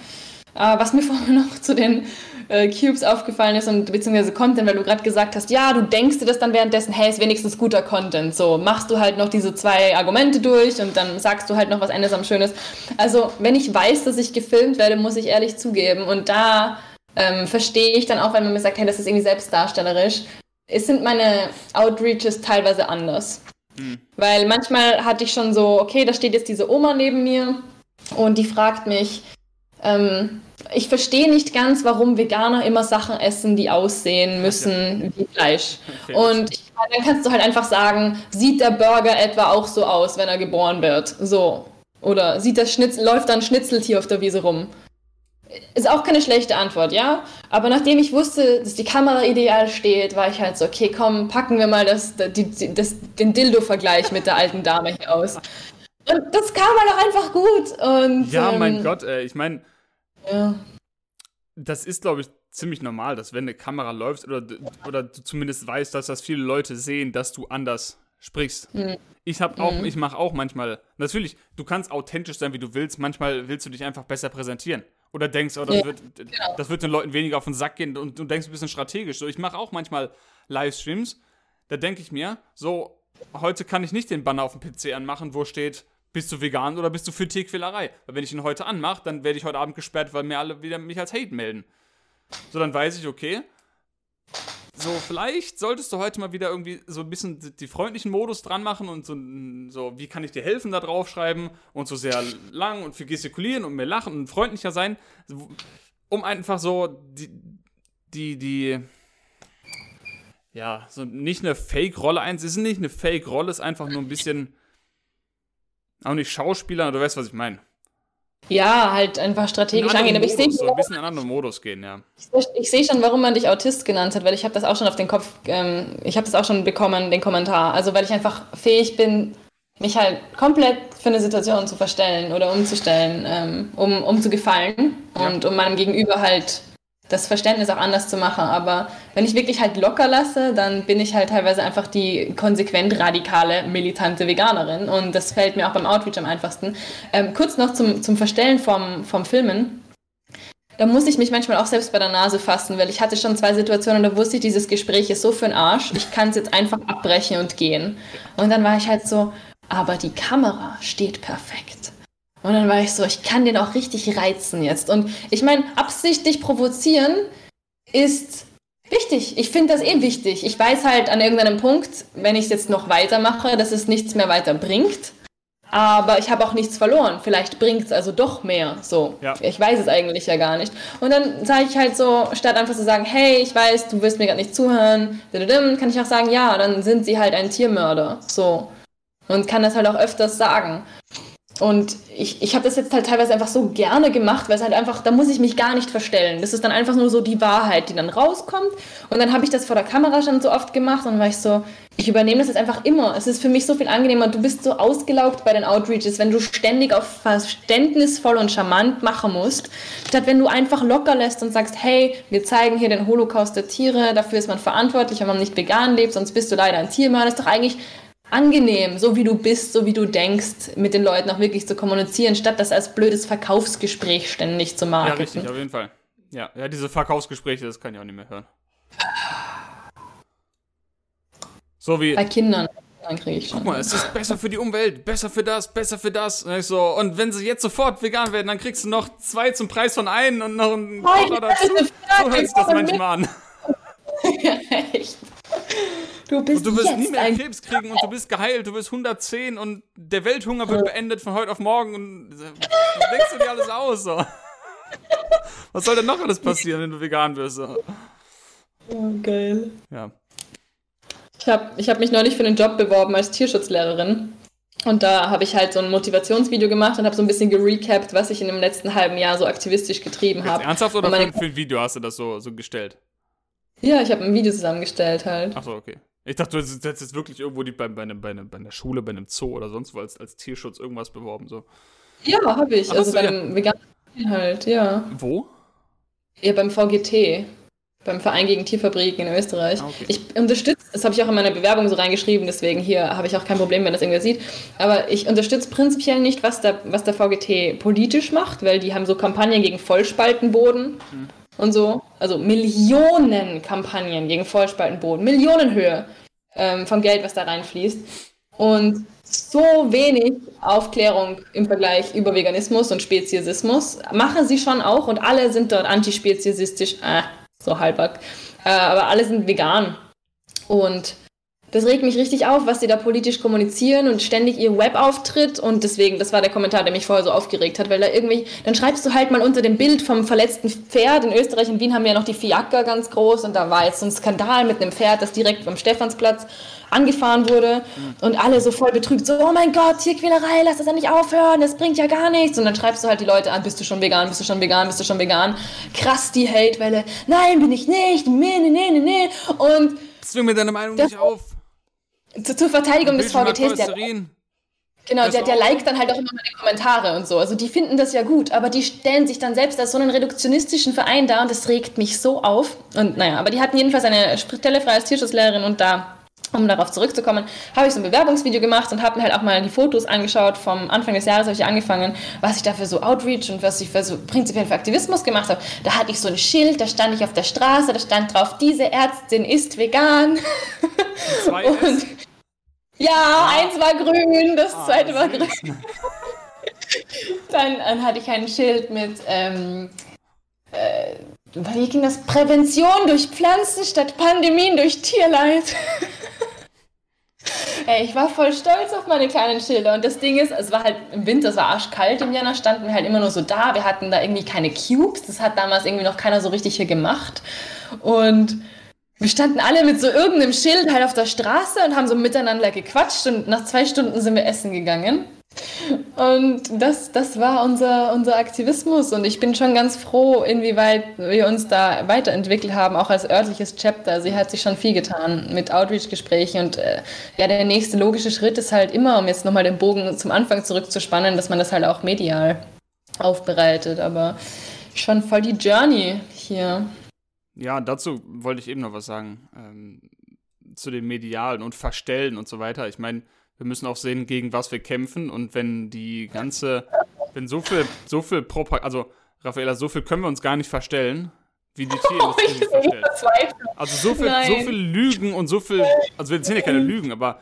Uh, was mir *laughs* vorhin noch zu den äh, Cubes aufgefallen ist und beziehungsweise Content, weil du gerade gesagt hast, ja, du denkst dir das dann währenddessen, hey, ist wenigstens guter Content. So, machst du halt noch diese zwei Argumente durch und dann sagst du halt noch was einsam Schönes. Also, wenn ich weiß, dass ich gefilmt werde, muss ich ehrlich zugeben. Und da ähm, verstehe ich dann auch, wenn man mir sagt, hey, das ist irgendwie selbstdarstellerisch. Es sind meine Outreaches teilweise anders. Mhm. Weil manchmal hatte ich schon so, okay, da steht jetzt diese Oma neben mir und die fragt mich, ähm, ich verstehe nicht ganz, warum Veganer immer Sachen essen, die aussehen müssen wie Fleisch. Und ich, dann kannst du halt einfach sagen, sieht der Burger etwa auch so aus, wenn er geboren wird? So. Oder sieht das Schnitzel, läuft da ein Schnitzeltier auf der Wiese rum? Ist auch keine schlechte Antwort, ja? Aber nachdem ich wusste, dass die Kamera ideal steht, war ich halt so, okay, komm, packen wir mal das, die, das, den Dildo-Vergleich mit der alten Dame hier aus. Und das kam halt auch einfach gut. Und, ja, ähm, mein Gott, ey, ich meine, ja. Das ist, glaube ich, ziemlich normal, dass wenn eine Kamera läuft oder, oder du zumindest weißt, dass das viele Leute sehen, dass du anders sprichst. Mhm. Ich habe auch, mhm. ich mache auch manchmal. Natürlich, du kannst authentisch sein, wie du willst. Manchmal willst du dich einfach besser präsentieren. Oder denkst, oh, das, ja. wird, genau. das wird den Leuten weniger auf den Sack gehen und du denkst ein bisschen strategisch. So, ich mache auch manchmal Livestreams. Da denke ich mir, so, heute kann ich nicht den Banner auf dem PC anmachen, wo steht, bist du vegan oder bist du für Tierquälerei? Weil wenn ich ihn heute anmache, dann werde ich heute Abend gesperrt, weil mir alle wieder mich als Hate melden. So, dann weiß ich, okay. So, vielleicht solltest du heute mal wieder irgendwie so ein bisschen die freundlichen Modus dran machen und so, so wie kann ich dir helfen, da draufschreiben und so sehr lang und viel gestikulieren und mehr lachen und freundlicher sein, um einfach so die, die, die, ja, so nicht eine Fake-Rolle eins, ist nicht eine Fake-Rolle, ist einfach nur ein bisschen auch nicht Schauspieler, du weißt, was ich meine. Ja, halt einfach strategisch angehen. Aber ich sehe so ein bisschen in einen anderen Modus gehen, ja. Ich, ich sehe schon, warum man dich Autist genannt hat, weil ich habe das auch schon auf den Kopf, ähm, ich habe das auch schon bekommen, den Kommentar. Also weil ich einfach fähig bin, mich halt komplett für eine Situation zu verstellen oder umzustellen, ähm, um, um zu gefallen ja. und um meinem Gegenüber halt das Verständnis auch anders zu machen. Aber wenn ich wirklich halt locker lasse, dann bin ich halt teilweise einfach die konsequent radikale, militante Veganerin. Und das fällt mir auch beim Outreach am einfachsten. Ähm, kurz noch zum, zum Verstellen vom, vom Filmen. Da muss ich mich manchmal auch selbst bei der Nase fassen, weil ich hatte schon zwei Situationen, da wusste ich, dieses Gespräch ist so für den Arsch, ich kann es jetzt einfach abbrechen und gehen. Und dann war ich halt so, aber die Kamera steht perfekt. Und dann war ich so, ich kann den auch richtig reizen jetzt. Und ich meine, absichtlich provozieren ist wichtig. Ich finde das eh wichtig. Ich weiß halt an irgendeinem Punkt, wenn ich es jetzt noch weitermache, dass es nichts mehr weiter bringt. Aber ich habe auch nichts verloren. Vielleicht bringt es also doch mehr. So, ja. ich weiß es eigentlich ja gar nicht. Und dann sage ich halt so, statt einfach zu sagen, hey, ich weiß, du willst mir gerade nicht zuhören, kann ich auch sagen, ja, dann sind sie halt ein Tiermörder. So. Und kann das halt auch öfters sagen. Und ich, ich habe das jetzt halt teilweise einfach so gerne gemacht, weil es halt einfach, da muss ich mich gar nicht verstellen. Das ist dann einfach nur so die Wahrheit, die dann rauskommt. Und dann habe ich das vor der Kamera schon so oft gemacht und war ich so, ich übernehme das jetzt einfach immer. Es ist für mich so viel angenehmer. Du bist so ausgelaugt bei den Outreaches, wenn du ständig auf verständnisvoll und charmant machen musst, statt wenn du einfach locker lässt und sagst, hey, wir zeigen hier den Holocaust der Tiere, dafür ist man verantwortlich, wenn man nicht vegan lebt, sonst bist du leider ein Tiermann. Das ist doch eigentlich angenehm, so wie du bist, so wie du denkst, mit den Leuten auch wirklich zu kommunizieren, statt das als blödes Verkaufsgespräch ständig zu machen. Ja, richtig, auf jeden Fall. Ja, ja, diese Verkaufsgespräche, das kann ich auch nicht mehr hören. So wie. Bei Kindern. Dann kriege ich schon. Guck mal, es ist besser für die Umwelt, besser für das, besser für das. Und, so, und wenn sie jetzt sofort vegan werden, dann kriegst du noch zwei zum Preis von einem und noch einen Kocher dazu. So hört sich das manchmal an. *laughs* ja, echt. Du bist und du wirst nie mehr Krebs kriegen und du bist geheilt, du bist 110 und der Welthunger wird beendet von heute auf morgen und was denkst du dir alles aus? So? *laughs* Was soll denn noch alles passieren, wenn du vegan wirst? So? Oh, geil. Ja. Ich habe ich hab mich neulich für einen Job beworben als Tierschutzlehrerin. Und da habe ich halt so ein Motivationsvideo gemacht und habe so ein bisschen gerecapt, was ich in dem letzten halben Jahr so aktivistisch getrieben habe. Ernsthaft oder für, für, ein Video hast du das so, so gestellt? Ja, ich habe ein Video zusammengestellt halt. Achso, okay. Ich dachte, du hättest jetzt wirklich irgendwo die, bei, bei, einem, bei, einem, bei einer Schule, bei einem Zoo oder sonst wo als, als Tierschutz irgendwas beworben. So. Ja, habe ich. Ach, also bei ja. einem veganen halt, ja. Wo? Ja, beim VGT. Beim Verein gegen Tierfabriken in Österreich. Ah, okay. Ich unterstütze, das habe ich auch in meiner Bewerbung so reingeschrieben, deswegen hier habe ich auch kein Problem, wenn das irgendwer sieht. Aber ich unterstütze prinzipiell nicht, was der, was der VGT politisch macht, weil die haben so Kampagnen gegen Vollspaltenboden. Hm und so. Also Millionen Kampagnen gegen Vollspaltenboden, Millionenhöhe ähm, vom Geld, was da reinfließt. Und so wenig Aufklärung im Vergleich über Veganismus und Speziesismus machen sie schon auch und alle sind dort antispeziesistisch, äh, so halbback, äh, aber alle sind vegan. Und das regt mich richtig auf, was sie da politisch kommunizieren und ständig ihr Webauftritt und deswegen, das war der Kommentar, der mich vorher so aufgeregt hat, weil da irgendwie, dann schreibst du halt mal unter dem Bild vom verletzten Pferd, in Österreich und Wien haben wir ja noch die Fiaker ganz groß und da war jetzt so ein Skandal mit einem Pferd, das direkt vom Stephansplatz angefahren wurde und alle so voll betrübt, so, oh mein Gott, Tierquälerei, lass das ja nicht aufhören, das bringt ja gar nichts. Und dann schreibst du halt die Leute an, bist du schon vegan, bist du schon vegan, bist du schon vegan. Krass die Hatewelle, nein, bin ich nicht, nee, nee, nee, nee. Und... Zwing mir deine Meinung nicht auf. Zu, zur Verteidigung des VGTs. Der, genau, der, der liked dann halt auch immer meine Kommentare und so. Also die finden das ja gut, aber die stellen sich dann selbst als so einen reduktionistischen Verein dar und das regt mich so auf. Und naja, aber die hatten jedenfalls eine Stelle frei als Tierschutzlehrerin und da um darauf zurückzukommen, habe ich so ein Bewerbungsvideo gemacht und habe mir halt auch mal die Fotos angeschaut. Vom Anfang des Jahres habe ich angefangen, was ich da für so Outreach und was ich für so prinzipiell für Aktivismus gemacht habe. Da hatte ich so ein Schild, da stand ich auf der Straße, da stand drauf, diese Ärztin ist vegan. Zwei *laughs* und, ja, ah. eins war grün, das ah, zweite war grün. *laughs* dann, dann, hatte ich ein Schild mit, ähm, äh, wie ging das? Prävention durch Pflanzen statt Pandemien durch Tierleid. *laughs* Ey, ich war voll stolz auf meine kleinen Schilder. Und das Ding ist, es war halt im Winter, es war arschkalt im Jänner, standen wir halt immer nur so da. Wir hatten da irgendwie keine Cubes. Das hat damals irgendwie noch keiner so richtig hier gemacht. Und wir standen alle mit so irgendeinem Schild halt auf der Straße und haben so miteinander gequatscht. Und nach zwei Stunden sind wir essen gegangen. Und das, das war unser, unser Aktivismus und ich bin schon ganz froh, inwieweit wir uns da weiterentwickelt haben, auch als örtliches Chapter. Sie hat sich schon viel getan mit Outreach-Gesprächen und äh, ja, der nächste logische Schritt ist halt immer, um jetzt nochmal den Bogen zum Anfang zurückzuspannen, dass man das halt auch medial aufbereitet. Aber schon voll die Journey hier. Ja, dazu wollte ich eben noch was sagen. Ähm, zu den Medialen und Verstellen und so weiter. Ich meine, wir müssen auch sehen, gegen was wir kämpfen und wenn die ganze, wenn so viel, so viel Propaganda, also Raffaella, so viel können wir uns gar nicht verstellen, wie die Tierindustrie *laughs* sich verstellt. Also so viel, so viel Lügen und so viel, also wir sind ja keine Lügen, aber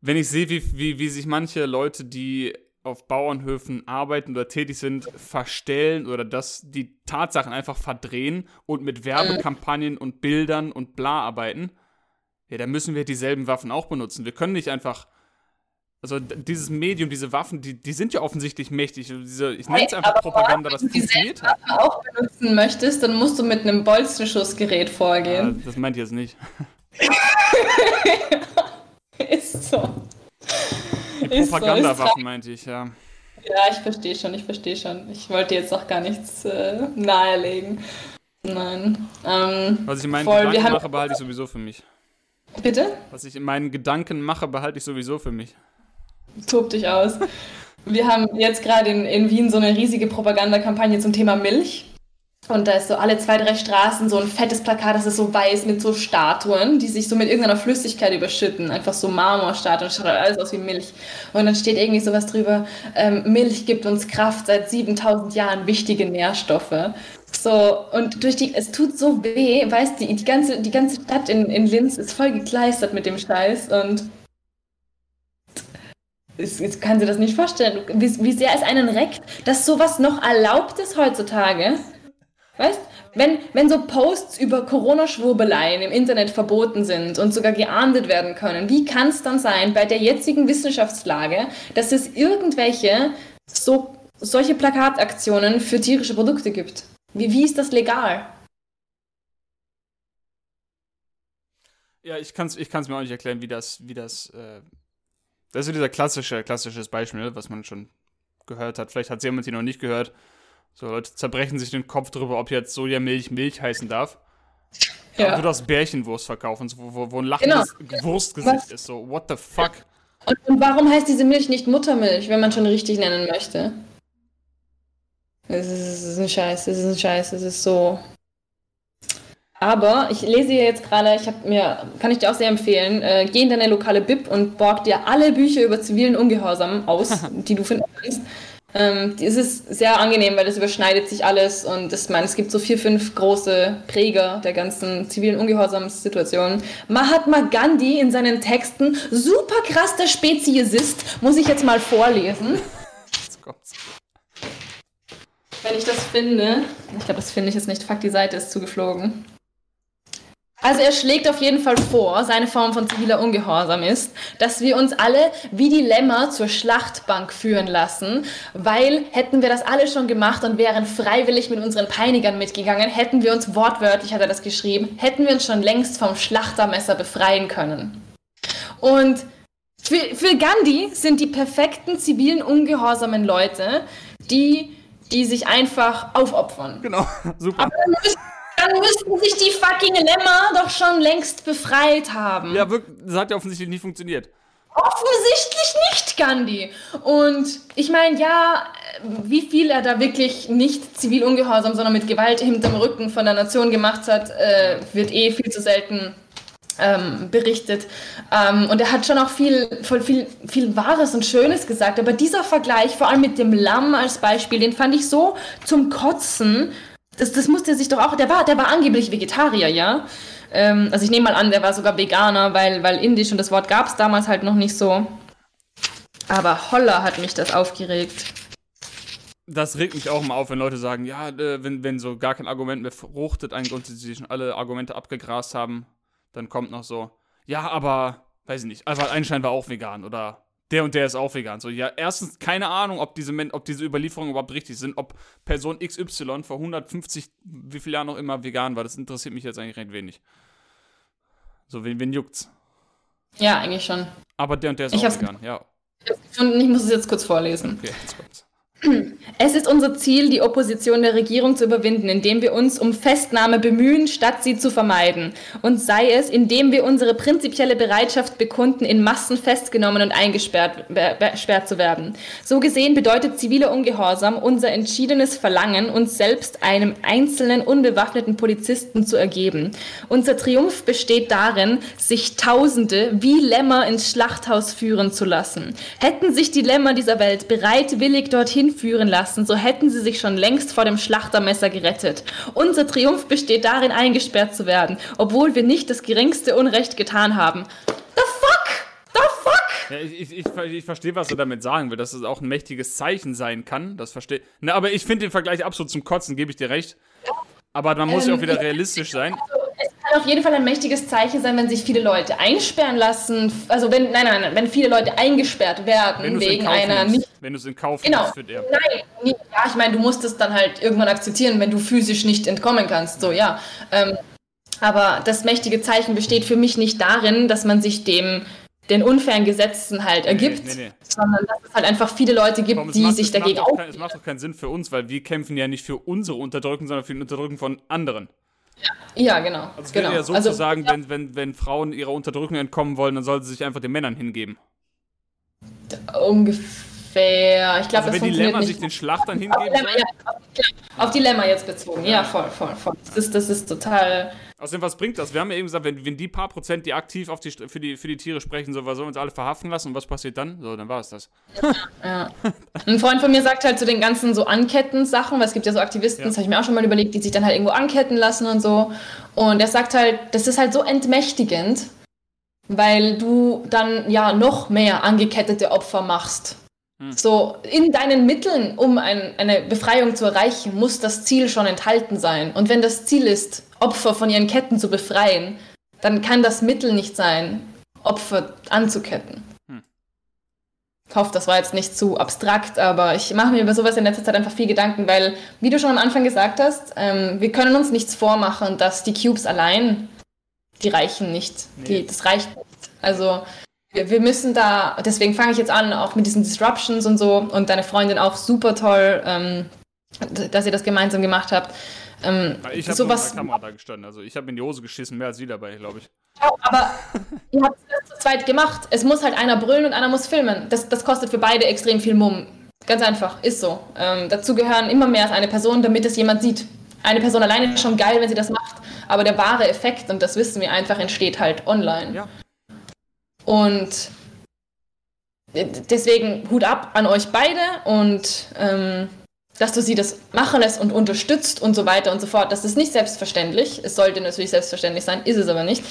wenn ich sehe, wie, wie, wie sich manche Leute, die auf Bauernhöfen arbeiten oder tätig sind, verstellen oder dass die Tatsachen einfach verdrehen und mit Werbekampagnen und Bildern und bla arbeiten, ja, dann müssen wir dieselben Waffen auch benutzen. Wir können nicht einfach. Also dieses Medium, diese Waffen, die, die sind ja offensichtlich mächtig. Diese, ich nenne es einfach hey, Propaganda, das funktioniert hat. Wenn du auch benutzen möchtest, dann musst du mit einem Bolzenschussgerät vorgehen. Ja, das meint ihr jetzt nicht. *laughs* Ist so. Die Propagandawaffen so, meinte ich, ja. Ja, ich verstehe schon, ich verstehe schon. Ich wollte jetzt auch gar nichts äh, nahelegen. Nein. Ähm, Was ich in meinen voll, Gedanken mache, behalte ich sowieso für mich. Bitte? Was ich in meinen Gedanken mache, behalte ich sowieso für mich. Tob dich aus. Wir haben jetzt gerade in, in Wien so eine riesige Propagandakampagne zum Thema Milch. Und da ist so alle zwei, drei Straßen so ein fettes Plakat, das ist so weiß mit so Statuen, die sich so mit irgendeiner Flüssigkeit überschütten. Einfach so Marmorstatuen, schaut alles aus wie Milch. Und dann steht irgendwie sowas drüber, ähm, Milch gibt uns Kraft, seit 7000 Jahren wichtige Nährstoffe. So, und durch die, es tut so weh, weißt du, die, die, ganze, die ganze Stadt in, in Linz ist voll gekleistert mit dem Scheiß und jetzt kann sie das nicht vorstellen, wie, wie sehr es einen reckt, dass sowas noch erlaubt ist heutzutage. Weißt wenn, wenn so Posts über Corona-Schwurbeleien im Internet verboten sind und sogar geahndet werden können, wie kann es dann sein bei der jetzigen Wissenschaftslage, dass es irgendwelche so, solche Plakataktionen für tierische Produkte gibt? Wie, wie ist das legal? Ja, ich kann es ich kann's mir auch nicht erklären, wie das, wie das, äh, das ist so dieser klassische, klassisches Beispiel, was man schon gehört hat. Vielleicht hat es jemand hier noch nicht gehört. So, Leute zerbrechen sich den Kopf drüber, ob jetzt Sojamilch Milch heißen darf. Ja. Aber du darfst Bärchenwurst verkaufen, wo, wo, wo ein lachendes genau. Wurstgesicht Was? ist. So, what the fuck? Und, und, warum heißt diese Milch nicht Muttermilch, wenn man schon richtig nennen möchte? Das ist, das ist ein Scheiß, das ist ein Scheiß, das ist so. Aber ich lese hier jetzt gerade, ich habe mir, kann ich dir auch sehr empfehlen, äh, geh in deine lokale Bib und borg dir alle Bücher über zivilen Ungehorsam aus, *laughs* die du finden kannst. Ähm, es ist sehr angenehm, weil es überschneidet sich alles und das, meine, es gibt so vier, fünf große Präger der ganzen zivilen Ungehorsamssituation. Mahatma Gandhi in seinen Texten, super krass der Speziesist, muss ich jetzt mal vorlesen. Wenn ich das finde, ich glaube, das finde ich jetzt nicht, fuck, die Seite ist zugeflogen. Also er schlägt auf jeden Fall vor, seine Form von ziviler Ungehorsam ist, dass wir uns alle wie die Lämmer zur Schlachtbank führen lassen, weil hätten wir das alle schon gemacht und wären freiwillig mit unseren Peinigern mitgegangen, hätten wir uns wortwörtlich, hat er das geschrieben, hätten wir uns schon längst vom Schlachtermesser befreien können. Und für, für Gandhi sind die perfekten zivilen ungehorsamen Leute, die, die sich einfach aufopfern. Genau, *laughs* super. Aber dann müssten sich die fucking Lämmer doch schon längst befreit haben. Ja, wirklich, das hat ja offensichtlich nicht funktioniert. Offensichtlich nicht, Gandhi. Und ich meine, ja, wie viel er da wirklich nicht zivil ungehorsam, sondern mit Gewalt hinterm Rücken von der Nation gemacht hat, äh, wird eh viel zu selten ähm, berichtet. Ähm, und er hat schon auch viel, voll viel, viel Wahres und Schönes gesagt. Aber dieser Vergleich, vor allem mit dem Lamm als Beispiel, den fand ich so zum Kotzen das, das musste sich doch auch, der war, der war angeblich Vegetarier, ja. Ähm, also ich nehme mal an, der war sogar Veganer, weil, weil Indisch und das Wort gab es damals halt noch nicht so. Aber Holla hat mich das aufgeregt. Das regt mich auch immer auf, wenn Leute sagen, ja, äh, wenn, wenn so gar kein Argument mehr fruchtet, eigentlich und sie schon alle Argumente abgegrast haben, dann kommt noch so, ja, aber, weiß ich nicht, Albert Einstein war auch vegan oder der und der ist auch vegan. So, ja, erstens keine Ahnung, ob diese, ob diese Überlieferungen überhaupt richtig sind, ob Person XY vor 150, wie viele Jahren noch immer vegan war. Das interessiert mich jetzt eigentlich recht wenig. So, wen, wen juckt's? Ja, eigentlich schon. Aber der und der ist ich auch vegan, ja. Ich muss es jetzt kurz vorlesen. Okay, jetzt kommt's. Es ist unser Ziel, die Opposition der Regierung zu überwinden, indem wir uns um Festnahme bemühen, statt sie zu vermeiden. Und sei es, indem wir unsere prinzipielle Bereitschaft bekunden, in Massen festgenommen und eingesperrt zu werden. So gesehen bedeutet ziviler Ungehorsam unser entschiedenes Verlangen, uns selbst einem einzelnen unbewaffneten Polizisten zu ergeben. Unser Triumph besteht darin, sich Tausende wie Lämmer ins Schlachthaus führen zu lassen. Hätten sich die Lämmer dieser Welt bereitwillig dorthin führen lassen, so hätten sie sich schon längst vor dem Schlachtermesser gerettet. Unser Triumph besteht darin, eingesperrt zu werden, obwohl wir nicht das geringste Unrecht getan haben. The fuck? The fuck? Ja, ich, ich, ich, verstehe, was er damit sagen will, dass es auch ein mächtiges Zeichen sein kann. Das verstehe. Na, aber ich finde den Vergleich absolut zum Kotzen, gebe ich dir recht. Aber man muss ähm, ja auch wieder realistisch sein. Also, kann auf jeden Fall ein mächtiges Zeichen sein, wenn sich viele Leute einsperren lassen. Also wenn, nein, nein, nein, wenn viele Leute eingesperrt werden wegen einer nicht. Wenn du es in Kauf genau, nimmst für der. Nein, nicht, ja, ich meine, du musst es dann halt irgendwann akzeptieren, wenn du physisch nicht entkommen kannst. So, ja. Ähm, aber das mächtige Zeichen besteht für mich nicht darin, dass man sich dem den unfairen Gesetzen halt ergibt, nee, nee, nee. sondern dass es halt einfach viele Leute gibt, Komm, die macht, sich dagegen aufnehmen. Es macht doch keinen Sinn für uns, weil wir kämpfen ja nicht für unsere Unterdrückung, sondern für die Unterdrückung von anderen. Ja, genau. Also es genau. wäre ja sozusagen, also, ja. wenn, wenn, wenn Frauen ihrer Unterdrückung entkommen wollen, dann sollten sie sich einfach den Männern hingeben. Ungefähr. Ich glaube, also das wenn die Lämmer sich den Schlachtern hingeben auf Lämmer, ja, auf, die Lämmer jetzt bezogen. Ja, voll, voll, voll. Das ist, das ist total Außerdem, was bringt das? Wir haben ja eben gesagt, wenn, wenn die paar Prozent, die aktiv auf die, für, die, für die Tiere sprechen, so, sollen wir uns alle verhaften lassen und was passiert dann? So, dann war es das. Ja, ja. Ein Freund von mir sagt halt zu den ganzen so Anketten-Sachen, weil es gibt ja so Aktivisten, ja. das habe ich mir auch schon mal überlegt, die sich dann halt irgendwo anketten lassen und so. Und er sagt halt, das ist halt so entmächtigend, weil du dann ja noch mehr angekettete Opfer machst. Hm. So, in deinen Mitteln, um ein, eine Befreiung zu erreichen, muss das Ziel schon enthalten sein. Und wenn das Ziel ist, Opfer von ihren Ketten zu befreien, dann kann das Mittel nicht sein, Opfer anzuketten. Hm. Ich hoffe, das war jetzt nicht zu abstrakt, aber ich mache mir über sowas in letzter Zeit einfach viel Gedanken, weil, wie du schon am Anfang gesagt hast, ähm, wir können uns nichts vormachen, dass die Cubes allein, die reichen nicht. Nee. Die, das reicht nicht. Also wir, müssen da, deswegen fange ich jetzt an, auch mit diesen Disruptions und so und deine Freundin auch super toll, ähm, dass ihr das gemeinsam gemacht habt. Ähm, ich habe sowas. Kamera da gestanden, also ich habe in die Hose geschissen, mehr als sie dabei, glaube ich. Ja, aber *laughs* ihr habt es zu zweit gemacht. Es muss halt einer brüllen und einer muss filmen. Das, das kostet für beide extrem viel Mumm. Ganz einfach, ist so. Ähm, dazu gehören immer mehr als eine Person, damit es jemand sieht. Eine Person alleine ist schon geil, wenn sie das macht, aber der wahre Effekt, und das wissen wir einfach, entsteht halt online. Ja. Und deswegen Hut ab an euch beide und ähm, dass du sie das machen lässt und unterstützt und so weiter und so fort. Das ist nicht selbstverständlich. Es sollte natürlich selbstverständlich sein, ist es aber nicht.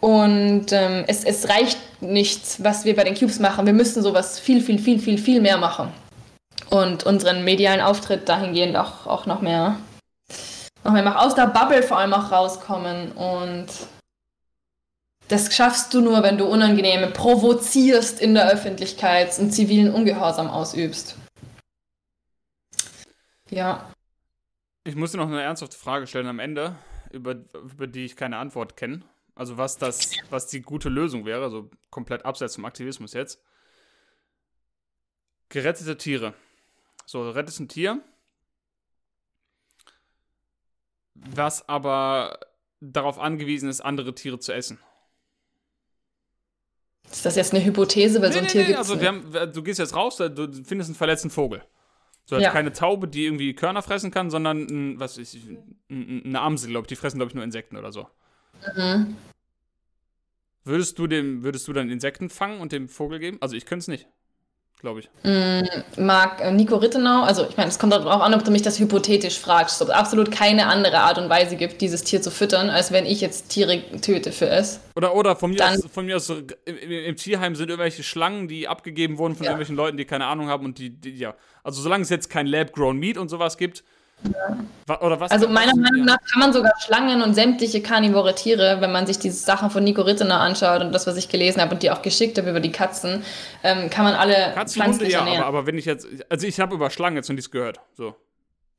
Und ähm, es, es reicht nicht, was wir bei den Cubes machen. Wir müssen sowas viel, viel, viel, viel, viel mehr machen. Und unseren medialen Auftritt dahingehend auch, auch noch mehr, noch mehr machen. Aus der Bubble vor allem auch rauskommen und das schaffst du nur, wenn du Unangenehme provozierst in der Öffentlichkeit und zivilen Ungehorsam ausübst. Ja. Ich muss dir noch eine ernsthafte Frage stellen am Ende, über, über die ich keine Antwort kenne. Also was das, was die gute Lösung wäre, also komplett abseits vom Aktivismus jetzt. Gerettete Tiere. So, du rettest ein Tier, was aber darauf angewiesen ist, andere Tiere zu essen. Ist das jetzt eine Hypothese, weil nee, so ein nee, Tier nee, gibt Also haben, du gehst jetzt raus, du findest einen verletzten Vogel. So also ja. keine Taube, die irgendwie Körner fressen kann, sondern ein, was ist, eine Amsel, glaube ich. Die fressen, glaube ich, nur Insekten oder so. Mhm. Würdest du dem, würdest du dann Insekten fangen und dem Vogel geben? Also ich könnte es nicht glaube ich. Mm, mag äh, Nico Rittenau, also ich meine, es kommt darauf an, ob du mich das hypothetisch fragst, ob es absolut keine andere Art und Weise gibt, dieses Tier zu füttern, als wenn ich jetzt Tiere töte für es. Oder, oder von, mir Dann, aus, von mir aus, im, im, Tierheim sind irgendwelche Schlangen, die abgegeben wurden von ja. irgendwelchen Leuten, die keine Ahnung haben und die, die ja. Also solange es jetzt kein Lab-Grown Meat und sowas gibt, oder was also meiner Meinung nach kann man sogar Schlangen und sämtliche karnivore Tiere, wenn man sich diese Sachen von Nico Rittener anschaut und das, was ich gelesen habe und die auch geschickt habe über die Katzen, ähm, kann man alle Katzen, pflanzlich Hunde, ja, aber, aber, wenn ich jetzt, also ich habe über Schlangen jetzt noch nichts gehört, so.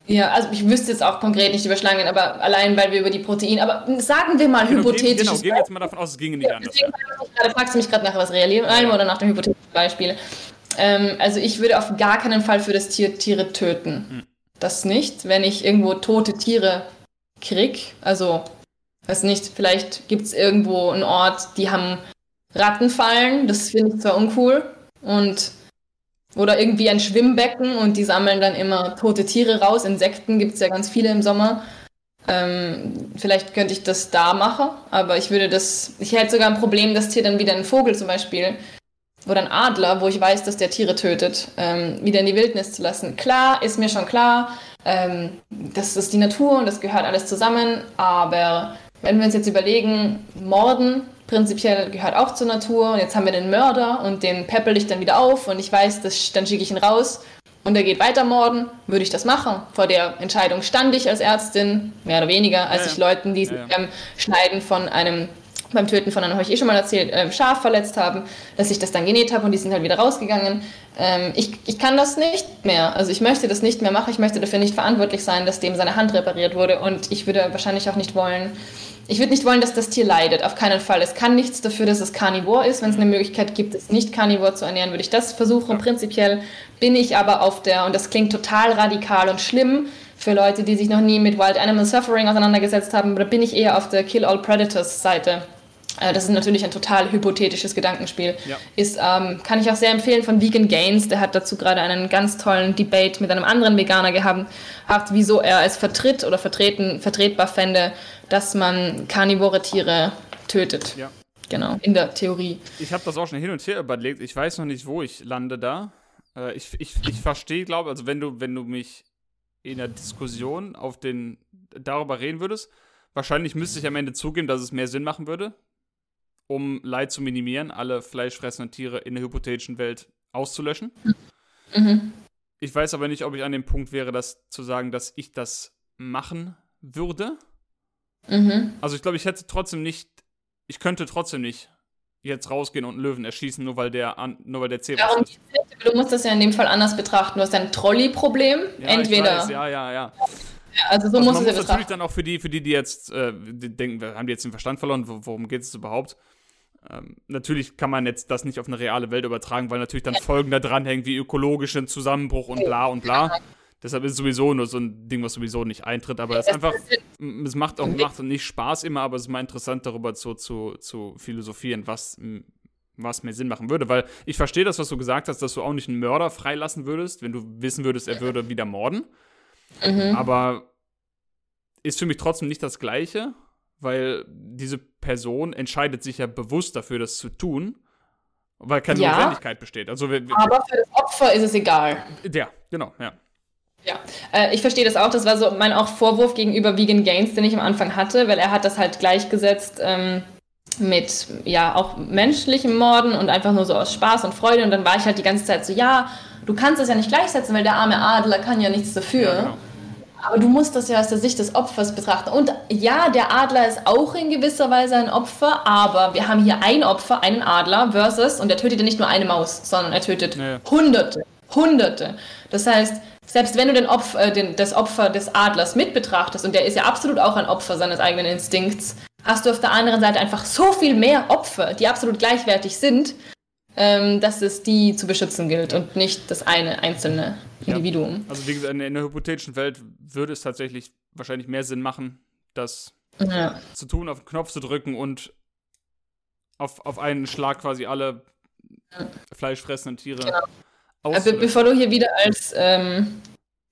Ja, also ich wüsste jetzt auch konkret nicht über Schlangen, aber allein, weil wir über die Proteine, aber sagen wir mal genau, hypothetisch. Genau, gehen wir jetzt mal davon aus, es ginge nicht ja, anders. Deswegen ja. fragst du mich gerade nach was Real ja. oder nach dem hypothetischen Beispiel. Ähm, also ich würde auf gar keinen Fall für das Tier Tiere töten. Hm das nicht, wenn ich irgendwo tote Tiere krieg. Also, weiß nicht, vielleicht gibt es irgendwo einen Ort, die haben Rattenfallen, das finde ich zwar uncool. Und oder irgendwie ein Schwimmbecken und die sammeln dann immer tote Tiere raus. Insekten gibt es ja ganz viele im Sommer. Ähm, vielleicht könnte ich das da machen, aber ich würde das, ich hätte sogar ein Problem, das Tier dann wieder ein Vogel zum Beispiel oder ein Adler, wo ich weiß, dass der Tiere tötet, ähm, wieder in die Wildnis zu lassen. Klar, ist mir schon klar, ähm, das ist die Natur und das gehört alles zusammen, aber wenn wir uns jetzt überlegen, Morden prinzipiell gehört auch zur Natur. Und jetzt haben wir den Mörder und den peppel ich dann wieder auf und ich weiß, dass, dann schicke ich ihn raus und er geht weiter morden, würde ich das machen. Vor der Entscheidung stand ich als Ärztin, mehr oder weniger, als ja, ich Leuten, die sich ja, beim Schneiden von einem, beim Töten von einem, habe ich eh schon mal erzählt, äh, Schaf verletzt haben, dass ich das dann genäht habe und die sind halt wieder rausgegangen. Ähm, ich, ich kann das nicht mehr. Also ich möchte das nicht mehr machen. Ich möchte dafür nicht verantwortlich sein, dass dem seine Hand repariert wurde und ich würde wahrscheinlich auch nicht wollen, ich würde nicht wollen, dass das Tier leidet, auf keinen Fall. Es kann nichts dafür, dass es Carnivore ist. Wenn es eine Möglichkeit gibt, es nicht Carnivore zu ernähren, würde ich das versuchen. Prinzipiell bin ich aber auf der, und das klingt total radikal und schlimm für Leute, die sich noch nie mit Wild Animal Suffering auseinandergesetzt haben, da bin ich eher auf der Kill All Predators Seite. Äh, das ist natürlich ein total hypothetisches Gedankenspiel. Ja. Ist, ähm, kann ich auch sehr empfehlen von Vegan Gains. Der hat dazu gerade einen ganz tollen Debate mit einem anderen Veganer gehabt, hat, wieso er es vertritt oder vertreten, vertretbar fände, dass man karnivore Tiere tötet. Ja. Genau, in der Theorie. Ich habe das auch schon hin und her überlegt. Ich weiß noch nicht, wo ich lande da. Äh, ich ich, ich verstehe, glaube also wenn du, wenn du mich in der Diskussion auf den darüber reden würdest, wahrscheinlich müsste ich am Ende zugeben, dass es mehr Sinn machen würde, um Leid zu minimieren, alle fleischfressenden Tiere in der hypothetischen Welt auszulöschen. Mhm. Ich weiß aber nicht, ob ich an dem Punkt wäre, das zu sagen, dass ich das machen würde. Mhm. Also ich glaube, ich hätte trotzdem nicht, ich könnte trotzdem nicht jetzt rausgehen und einen Löwen erschießen, nur weil der, nur weil der Zebra ja, ist. Du musst das ja in dem Fall anders betrachten. Du hast ein Trolley-Problem. Ja, Entweder. Weiß, ja, ja, ja. Also so also muss man es muss natürlich dann auch für die, für die, die jetzt äh, die denken, haben die jetzt den Verstand verloren, worum geht es überhaupt? Ähm, natürlich kann man jetzt das nicht auf eine reale Welt übertragen, weil natürlich dann Folgen da dranhängen wie ökologischen Zusammenbruch und bla und bla. Deshalb ist es sowieso nur so ein Ding, was sowieso nicht eintritt. Aber es ist einfach, es macht auch macht nicht Spaß immer, aber es ist mal interessant, darüber zu, zu, zu philosophieren, was, was mir Sinn machen würde. Weil ich verstehe das, was du gesagt hast, dass du auch nicht einen Mörder freilassen würdest, wenn du wissen würdest, er würde wieder morden. Mhm. Aber ist für mich trotzdem nicht das Gleiche, weil diese Person entscheidet sich ja bewusst dafür, das zu tun, weil keine ja, Notwendigkeit besteht. Also, wir, wir, aber für das Opfer ist es egal. Ja, genau, ja. Ja, äh, ich verstehe das auch. Das war so mein auch Vorwurf gegenüber Vegan Gains, den ich am Anfang hatte, weil er hat das halt gleichgesetzt ähm, mit ja auch menschlichem Morden und einfach nur so aus Spaß und Freude. Und dann war ich halt die ganze Zeit so, ja, du kannst das ja nicht gleichsetzen, weil der arme Adler kann ja nichts dafür. Ja, genau. Aber du musst das ja aus der Sicht des Opfers betrachten. Und ja, der Adler ist auch in gewisser Weise ein Opfer, aber wir haben hier ein Opfer, einen Adler versus, und er tötet ja nicht nur eine Maus, sondern er tötet nee. Hunderte, Hunderte. Das heißt, selbst wenn du den Opfer, äh, den, das Opfer des Adlers mit betrachtest, und der ist ja absolut auch ein Opfer seines eigenen Instinkts, hast du auf der anderen Seite einfach so viel mehr Opfer, die absolut gleichwertig sind, dass es die zu beschützen gilt und nicht das eine einzelne Individuum. Ja. Also wie gesagt, in, in der hypothetischen Welt würde es tatsächlich wahrscheinlich mehr Sinn machen, das ja. zu tun, auf den Knopf zu drücken und auf, auf einen Schlag quasi alle ja. fleischfressenden Tiere genau. Also bevor du hier wieder als ähm,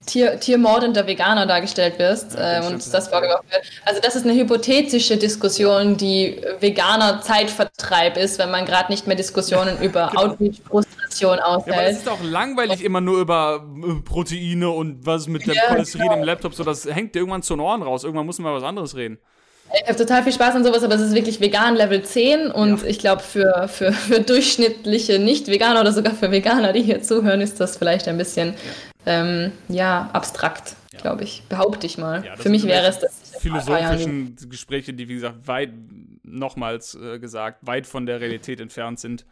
Tier, tiermordender Veganer dargestellt wirst ja, äh, und das vorgeworfen wird. Also das ist eine hypothetische Diskussion, die Veganer Zeitvertreib ist, wenn man gerade nicht mehr Diskussionen *laughs* über genau. Outreach-Frustration aushält. Ja, aber es ist auch langweilig, immer nur über äh, Proteine und was mit dem ja, Cholesterin genau. im Laptop, so das hängt dir irgendwann zu den Ohren raus. Irgendwann muss man mal was anderes reden. Ich habe total viel Spaß an sowas, aber es ist wirklich vegan Level 10 und ja. ich glaube, für, für, für durchschnittliche Nicht-Veganer oder sogar für Veganer, die hier zuhören, ist das vielleicht ein bisschen ja, ähm, ja abstrakt, ja. glaube ich. Behaupte ich mal. für mich wäre es das. Philosophischen Gespräche, die, wie gesagt, weit, nochmals äh, gesagt, weit von der Realität entfernt sind.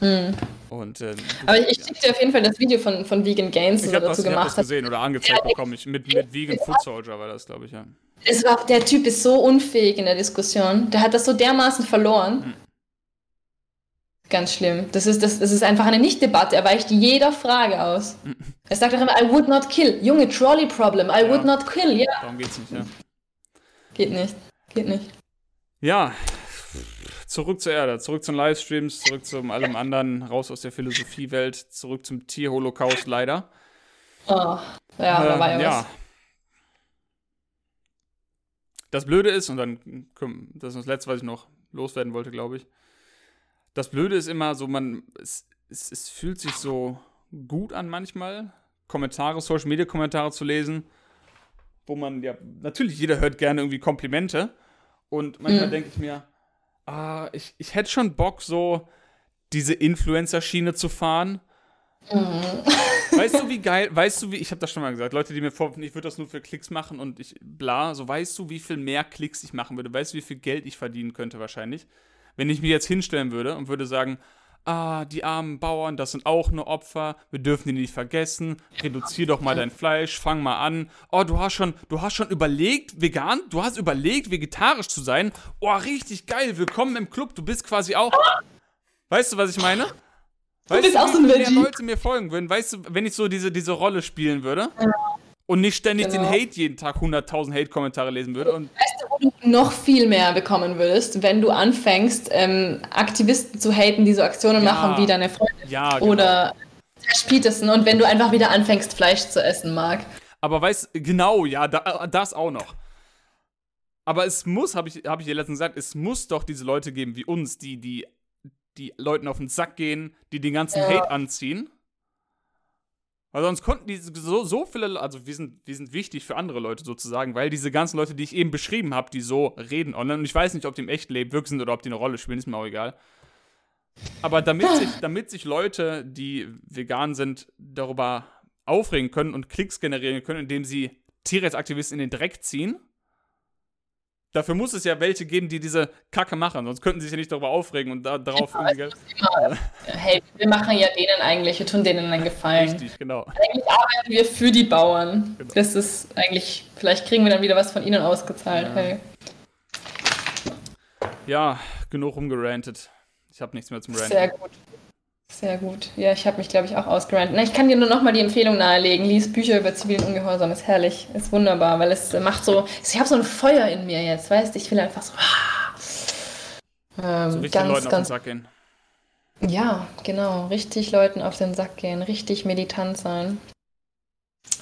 Hm. Und, äh, Aber ich, ich schicke dir auf jeden Fall das Video von, von Vegan Gains, das er dazu das, gemacht hat. gesehen oder angezeigt bekommen. Ich, mit, mit Vegan Food Soldier war das, glaube ich, ja. Es war, der Typ ist so unfähig in der Diskussion. Der hat das so dermaßen verloren. Hm. Ganz schlimm. Das ist, das, das ist einfach eine Nicht-Debatte. Er weicht jeder Frage aus. Er sagt auch immer, I would not kill. Junge, Trolley-Problem. I ja. would not kill. Ja. Darum geht's nicht, ja. Geht nicht. Geht nicht. Ja, zurück zur Erde, zurück zu den Livestreams, zurück zu allem anderen, raus aus der Philosophiewelt, zurück zum Tierholocaust leider. Oh, ja, äh, da war ja, ja. was. Das Blöde ist, und dann, das ist das Letzte, was ich noch loswerden wollte, glaube ich. Das Blöde ist immer so, man, es, es, es fühlt sich so gut an manchmal, Kommentare, Social Media Kommentare zu lesen, wo man ja, natürlich jeder hört gerne irgendwie Komplimente. Und manchmal mhm. denke ich mir, ah, ich, ich hätte schon Bock, so diese Influencer-Schiene zu fahren. Mhm. Weißt du, wie *laughs* geil, weißt du, wie, ich habe das schon mal gesagt, Leute, die mir vor, ich würde das nur für Klicks machen und ich, bla, so weißt du, wie viel mehr Klicks ich machen würde, weißt du, wie viel Geld ich verdienen könnte wahrscheinlich, wenn ich mir jetzt hinstellen würde und würde sagen, ah, die armen Bauern, das sind auch nur Opfer, wir dürfen die nicht vergessen, reduzier doch mal dein Fleisch, fang mal an. Oh, du hast schon, du hast schon überlegt, vegan, du hast überlegt, vegetarisch zu sein. Oh, richtig geil, willkommen im Club, du bist quasi auch. Weißt du, was ich meine? Weißt du bist du, auch so ein Leute mir folgen würden? Weißt du, wenn ich so diese, diese Rolle spielen würde? Ja und nicht ständig genau. den Hate jeden Tag 100.000 Hate-Kommentare lesen würde. Und weißt du, wo du noch viel mehr bekommen würdest, wenn du anfängst, ähm, Aktivisten zu haten, die so Aktionen ja. machen wie deine Freundin ja, genau. oder Tash Peterson und wenn du einfach wieder anfängst, Fleisch zu essen, Marc. Aber weißt genau, ja, da, das auch noch. Aber es muss, habe ich, hab ich dir letztens gesagt, es muss doch diese Leute geben wie uns, die, die, die Leuten auf den Sack gehen, die den ganzen ja. Hate anziehen weil sonst konnten die so, so viele, also wir sind, wir sind wichtig für andere Leute sozusagen, weil diese ganzen Leute, die ich eben beschrieben habe, die so reden online, und ich weiß nicht, ob die im echten Leben wirklich sind oder ob die eine Rolle spielen, ist mir auch egal. Aber damit sich, *laughs* damit sich Leute, die vegan sind, darüber aufregen können und Klicks generieren können, indem sie Tierrechtsaktivisten in den Dreck ziehen, Dafür muss es ja welche geben, die diese Kacke machen, sonst könnten sie sich ja nicht darüber aufregen und da, darauf genau, irgendwie Geld. Hey, wir machen ja denen eigentlich, wir tun denen einen Gefallen. Richtig, genau. Eigentlich arbeiten wir für die Bauern. Genau. Das ist eigentlich, vielleicht kriegen wir dann wieder was von ihnen ausgezahlt. Ja, hey. ja genug rumgerantet. Ich habe nichts mehr zum Ranten. Sehr gut. Sehr gut. Ja, ich habe mich, glaube ich, auch ausgerannt. ich kann dir nur noch mal die Empfehlung nahelegen. Lies Bücher über zivilen Ungehorsam. Ist herrlich. Ist wunderbar, weil es macht so. Ich habe so ein Feuer in mir jetzt, weißt du? Ich will einfach so. Ähm, so richtig ganz, Leuten ganz, auf den Sack gehen. Ja, genau. Richtig Leuten auf den Sack gehen. Richtig meditant sein.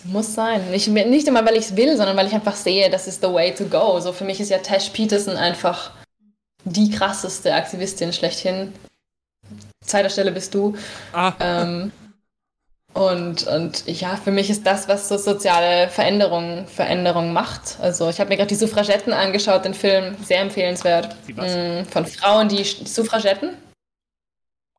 Muss sein. Nicht, nicht immer, weil ich es will, sondern weil ich einfach sehe, das ist the way to go. So für mich ist ja Tash Peterson einfach die krasseste Aktivistin schlechthin. Zweiter Stelle bist du. Ah. Ähm, und, und ja, für mich ist das, was so soziale Veränderungen Veränderung macht. Also ich habe mir gerade die Suffragetten angeschaut, den Film, sehr empfehlenswert. Mm, von Frauen, die, die Suffragetten.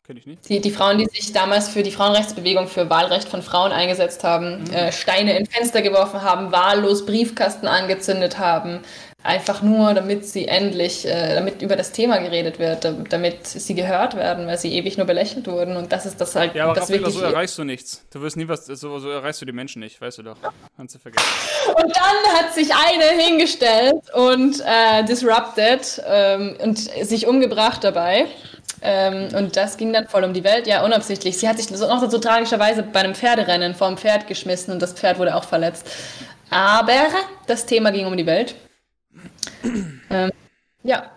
Kenn ich nicht. Die, die Frauen, die sich damals für die Frauenrechtsbewegung, für Wahlrecht von Frauen eingesetzt haben, mhm. äh, Steine in Fenster geworfen haben, wahllos Briefkasten angezündet haben, einfach nur, damit sie endlich, äh, damit über das Thema geredet wird, damit sie gehört werden, weil sie ewig nur belächelt wurden und das ist das halt. Ja, aber das wirklich so erreichst du nichts. Du wirst nie was, so, so erreichst du die Menschen nicht, weißt du doch. Kannst du vergessen. Und dann hat sich eine hingestellt und äh, disrupted ähm, und sich umgebracht dabei. Ähm, und das ging dann voll um die Welt, ja, unabsichtlich. Sie hat sich so, noch so tragischerweise bei einem Pferderennen vor dem Pferd geschmissen und das Pferd wurde auch verletzt. Aber das Thema ging um die Welt. Ähm, ja,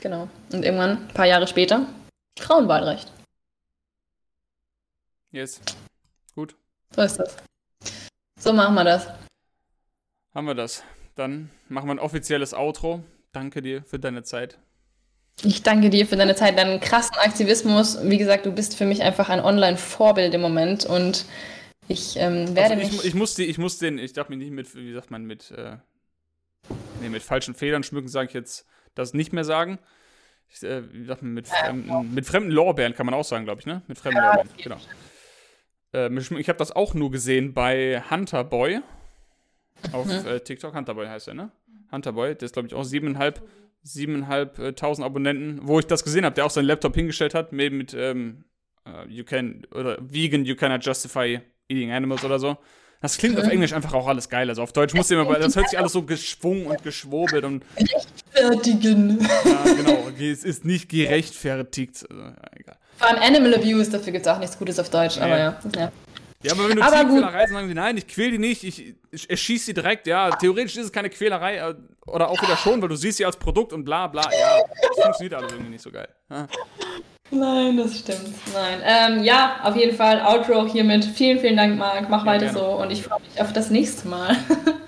genau. Und irgendwann, ein paar Jahre später, Frauenwahlrecht. Yes. Gut. So ist das. So machen wir das. Haben wir das. Dann machen wir ein offizielles Outro. Danke dir für deine Zeit. Ich danke dir für deine Zeit, deinen krassen Aktivismus. Wie gesagt, du bist für mich einfach ein Online-Vorbild im Moment und ich ähm, werde also ich, mich. Ich muss, die, ich muss den, ich darf mich nicht mit, wie sagt man, mit äh, nee, mit falschen Federn schmücken, sage ich jetzt das nicht mehr sagen. Ich, äh, mit, fremden, mit fremden Lorbeeren kann man auch sagen, glaube ich, ne? Mit fremden ja, Lorbeeren, genau. Äh, ich habe das auch nur gesehen bei Hunter Boy. Auf mhm. äh, TikTok, Hunter Boy heißt er, ne? Hunter Boy, der ist, glaube ich, auch siebeneinhalb, siebeneinhalbtausend Abonnenten, wo ich das gesehen habe, der auch seinen Laptop hingestellt hat, mit, mit ähm, uh, you can, oder vegan, you cannot justify eating animals oder so. Das klingt auf Englisch einfach auch alles geil. Also auf Deutsch muss immer, das hört sich alles so geschwungen und geschwurbelt und. Rechtfertigen. Ja, genau. Es ist nicht gerechtfertigt. Also, ja, egal. Vor allem Animal Abuse, dafür gibt es auch nichts Gutes auf Deutsch, aber ja. ja. Ja, aber wenn du aber Tierquälerei sagen sie, nein, ich quäl die nicht, ich, ich erschieß sie direkt, ja, theoretisch ist es keine Quälerei, äh, oder auch wieder schon, weil du siehst sie als Produkt und bla bla, ja, das funktioniert alles irgendwie nicht so geil. Ja. Nein, das stimmt. Nein. Ähm, ja, auf jeden Fall Outro hiermit. Vielen, vielen Dank, Marc. Mach ja, weiter gerne. so und ich freue mich auf das nächste Mal. *laughs*